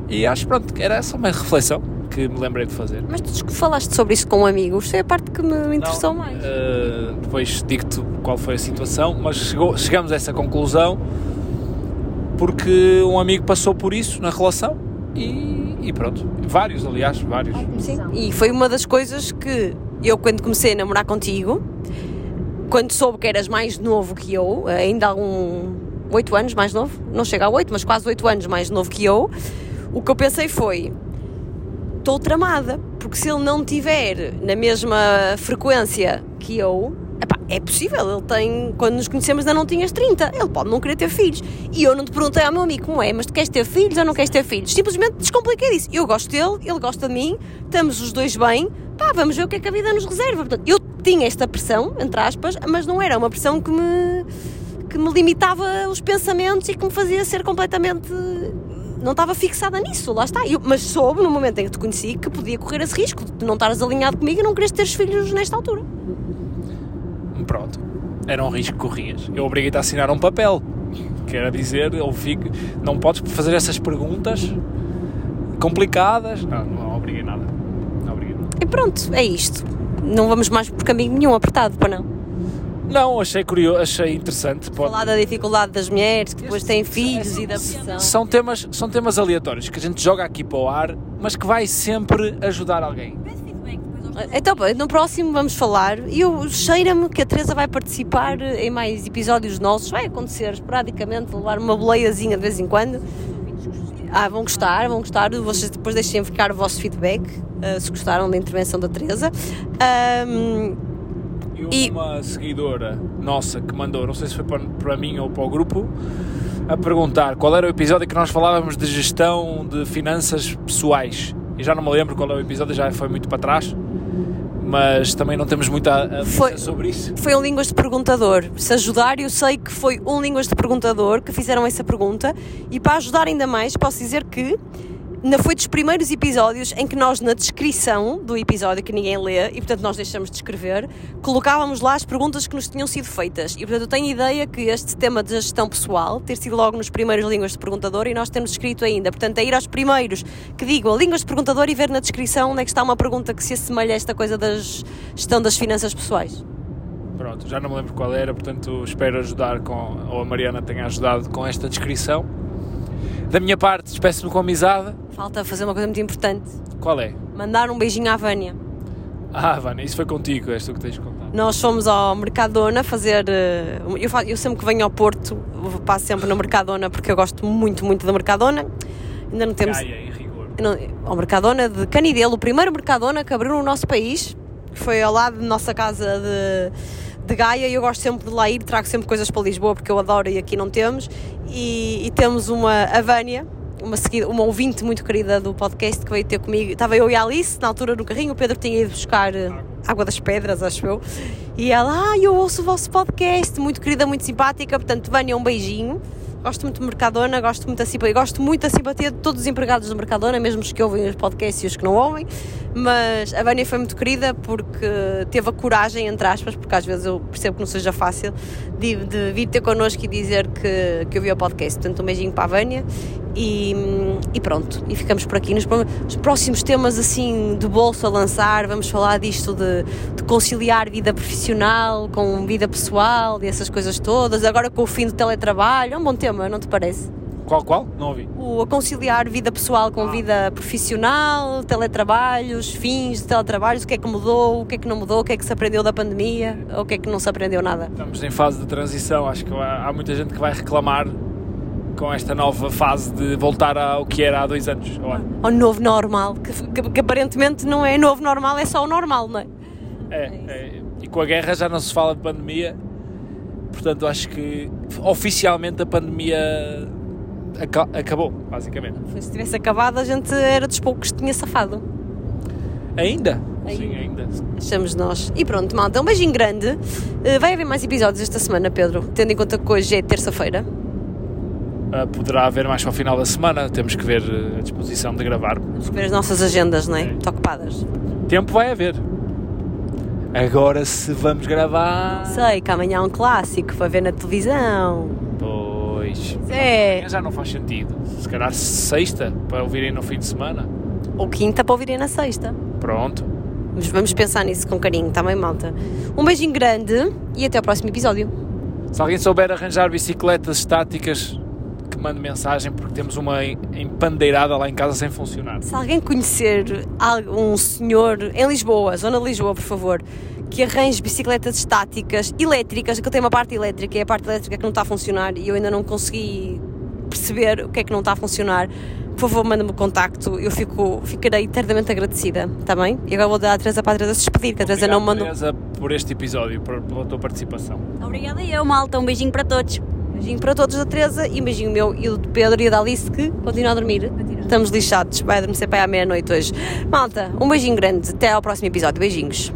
E acho pronto, que era só uma reflexão que me lembrei de fazer. Mas tu falaste sobre isso com amigos, foi a parte que me interessou Não, mais. eh, depois digo-te qual foi a situação, mas chegou- chegamos a essa conclusão porque um amigo passou por isso na relação e, e pronto. Vários, aliás, vários. Sim. E foi uma das coisas que eu, quando comecei a namorar contigo, quando soube que eras mais novo que eu, ainda há um 8 anos mais novo, não chega a 8, mas quase 8 anos mais novo que eu, o que eu pensei foi: estou tramada, porque se ele não tiver na mesma frequência que eu, epá, é possível, ele tem, quando nos conhecemos ainda não tinhas 30, ele pode não querer ter filhos. E eu não te perguntei ao meu amigo como é, mas tu queres ter filhos ou não queres ter filhos? Simplesmente descompliquei isso. Eu gosto dele, ele gosta de mim, estamos os dois bem, pá, vamos ver o que é que a vida nos reserva. Portanto, eu tinha esta pressão, entre aspas, mas não era uma pressão que me, que me limitava os pensamentos e que me fazia ser completamente não estava fixada nisso, lá está. Eu, mas soube no momento em que te conheci que podia correr esse risco de não estares alinhado comigo e não quereres ter filhos nesta altura. Pronto. Era um risco que corrias. Eu obriguei-te a assinar um papel. Que era dizer, eu fico, não podes fazer essas perguntas complicadas. Não, não obriguei nada. Não obriguei nada. E pronto, é isto. Não vamos mais por caminho nenhum apertado, para não. Não, achei curioso, achei interessante. Pode- Falar da dificuldade das mulheres que depois têm filhos e da pressão. São temas, são temas aleatórios que a gente joga aqui para o ar, mas que vai sempre ajudar alguém. Então, no próximo vamos falar. E eu cheira-me que a Teresa vai participar em mais episódios nossos. Vai acontecer esporadicamente, levar uma boleiazinha de vez em quando. Ah, vão gostar, vão gostar. Vocês depois deixem ficar o vosso feedback ah, se gostaram da intervenção da Teresa. Ahm, E E- uma seguidora nossa que mandou, não sei se foi para, para mim ou para o grupo, a perguntar qual era o episódio que nós falávamos de gestão de finanças pessoais. E já não me lembro qual é o episódio, já foi muito para trás, mas também não temos muito a, a Foi- sobre isso. foi um Línguas de Perguntador. Se ajudar, eu sei que foi um Línguas de Perguntador que fizeram essa pergunta. E para ajudar ainda mais, posso dizer que ainda foi dos primeiros episódios em que nós, na descrição do episódio, que ninguém lê, e portanto nós deixamos de escrever, colocávamos lá as perguntas que nos tinham sido feitas. E portanto eu tenho ideia que este tema de gestão pessoal, ter sido logo nos primeiros Línguas de Perguntador, e nós temos escrito ainda. Portanto, é ir aos primeiros que digam Línguas de Perguntador e ver na descrição onde é que está uma pergunta que se assemelha a esta coisa da gestão das finanças pessoais. Pronto, já não me lembro qual era, portanto espero ajudar com, ou a Mariana tenha ajudado com esta descrição. Da minha parte, despeço-me com amizade. Falta fazer uma coisa muito importante. Qual é? Mandar um beijinho à Vânia. Ah, Vânia, isso foi contigo, és tu que tens de contar. Nós fomos ao Mercadona fazer. eh, Eu, fa- eu sempre que venho ao Porto, passo sempre no Mercadona porque eu gosto muito, muito do Mercadona. Ainda não temos. Gaia, em rigor. não, ao Mercadona de Canidelo, o primeiro Mercadona que abriu no nosso país. Foi ao lado de nossa casa de, de Gaia e eu gosto sempre de lá ir, trago sempre coisas para Lisboa porque eu adoro e aqui não temos. E, e temos uma a Vânia, uma, seguida, uma ouvinte muito querida do podcast que veio ter comigo. Estava eu e a Alice na altura no carrinho, o Pedro tinha ido buscar eh, água das pedras, acho eu. E ela, ah, eu ouço o vosso podcast, muito querida, muito simpática. Portanto, Vânia, um beijinho. Gosto muito de Mercadona, gosto muito simpatia, gosto muito da simpatia de todos os empregados do Mercadona, mesmo os que ouvem os podcasts e os que não ouvem. Mas a Vânia foi muito querida porque teve a coragem, entre aspas, porque às vezes eu percebo que não seja fácil, de, de vir ter connosco e dizer que, que eu vi o podcast. Portanto, um beijinho para a Vânia e, e pronto. E ficamos por aqui. Nos, próximos temas assim de bolso a lançar, vamos falar disto de, de conciliar vida profissional com vida pessoal e essas coisas todas. Agora com o fim do teletrabalho, é um bom tema, não te parece? Qual, qual? Não ouvi. O a conciliar vida pessoal com vida profissional, teletrabalhos, fins de teletrabalhos, o que é que mudou, o que é que não mudou, o que é que se aprendeu da pandemia, ou o que é que não se aprendeu nada. Estamos em fase de transição, acho que há há muita gente que vai reclamar com esta nova fase de voltar ao que era há dois anos. ou. Ao novo normal, que, que- que aparentemente não é novo normal, é só o normal, não é? É, é, e com a guerra já não se fala de pandemia, portanto acho que oficialmente a pandemia aca- acabou, basicamente. Se tivesse acabado, a gente era dos poucos que tinha safado. Ainda? Ainda. Sim, ainda. Achamos nós. E pronto, malta, um beijinho grande. Eh, vai haver mais episódios esta semana, Pedro, tendo em conta que hoje é terça-feira. Uh, poderá haver mais para o final da semana. Temos que ver uh, a disposição de gravar. Vamos ver as nossas agendas, não é? Muito ocupadas. Tempo vai haver. Agora, se vamos gravar. Sei que amanhã há um clássico para ver na televisão. É. Já não faz sentido. Se calhar sexta para ouvirem no fim de semana. Ou quinta para ouvirem na sexta. Pronto. Mas vamos pensar nisso com carinho, também, malta. Um beijinho grande e até ao próximo episódio. Se alguém souber arranjar bicicletas estáticas, que mande mensagem, porque temos uma empandeirada lá em casa sem funcionar. Se alguém conhecer um senhor em Lisboa, zona de Lisboa, por favor, que arranje bicicletas estáticas, elétricas, que eu tenho uma parte elétrica e a parte elétrica que não está a funcionar e eu ainda não consegui perceber o que é que não está a funcionar, por favor, manda-me o contacto, eu fico, ficarei eternamente agradecida, está bem? E agora vou dar a Teresa para a Teresa se despedir, que a Teresa não mandou. Teresa, por este episódio, por, pela tua participação. Obrigada eu, malta. Um beijinho para todos. Beijinho para todos da Teresa e um beijinho meu e o do Pedro e da Alice que continua a dormir. Estamos lixados, vai adormecer para aí à meia-noite hoje. Malta, um beijinho grande, até ao próximo episódio. Beijinhos.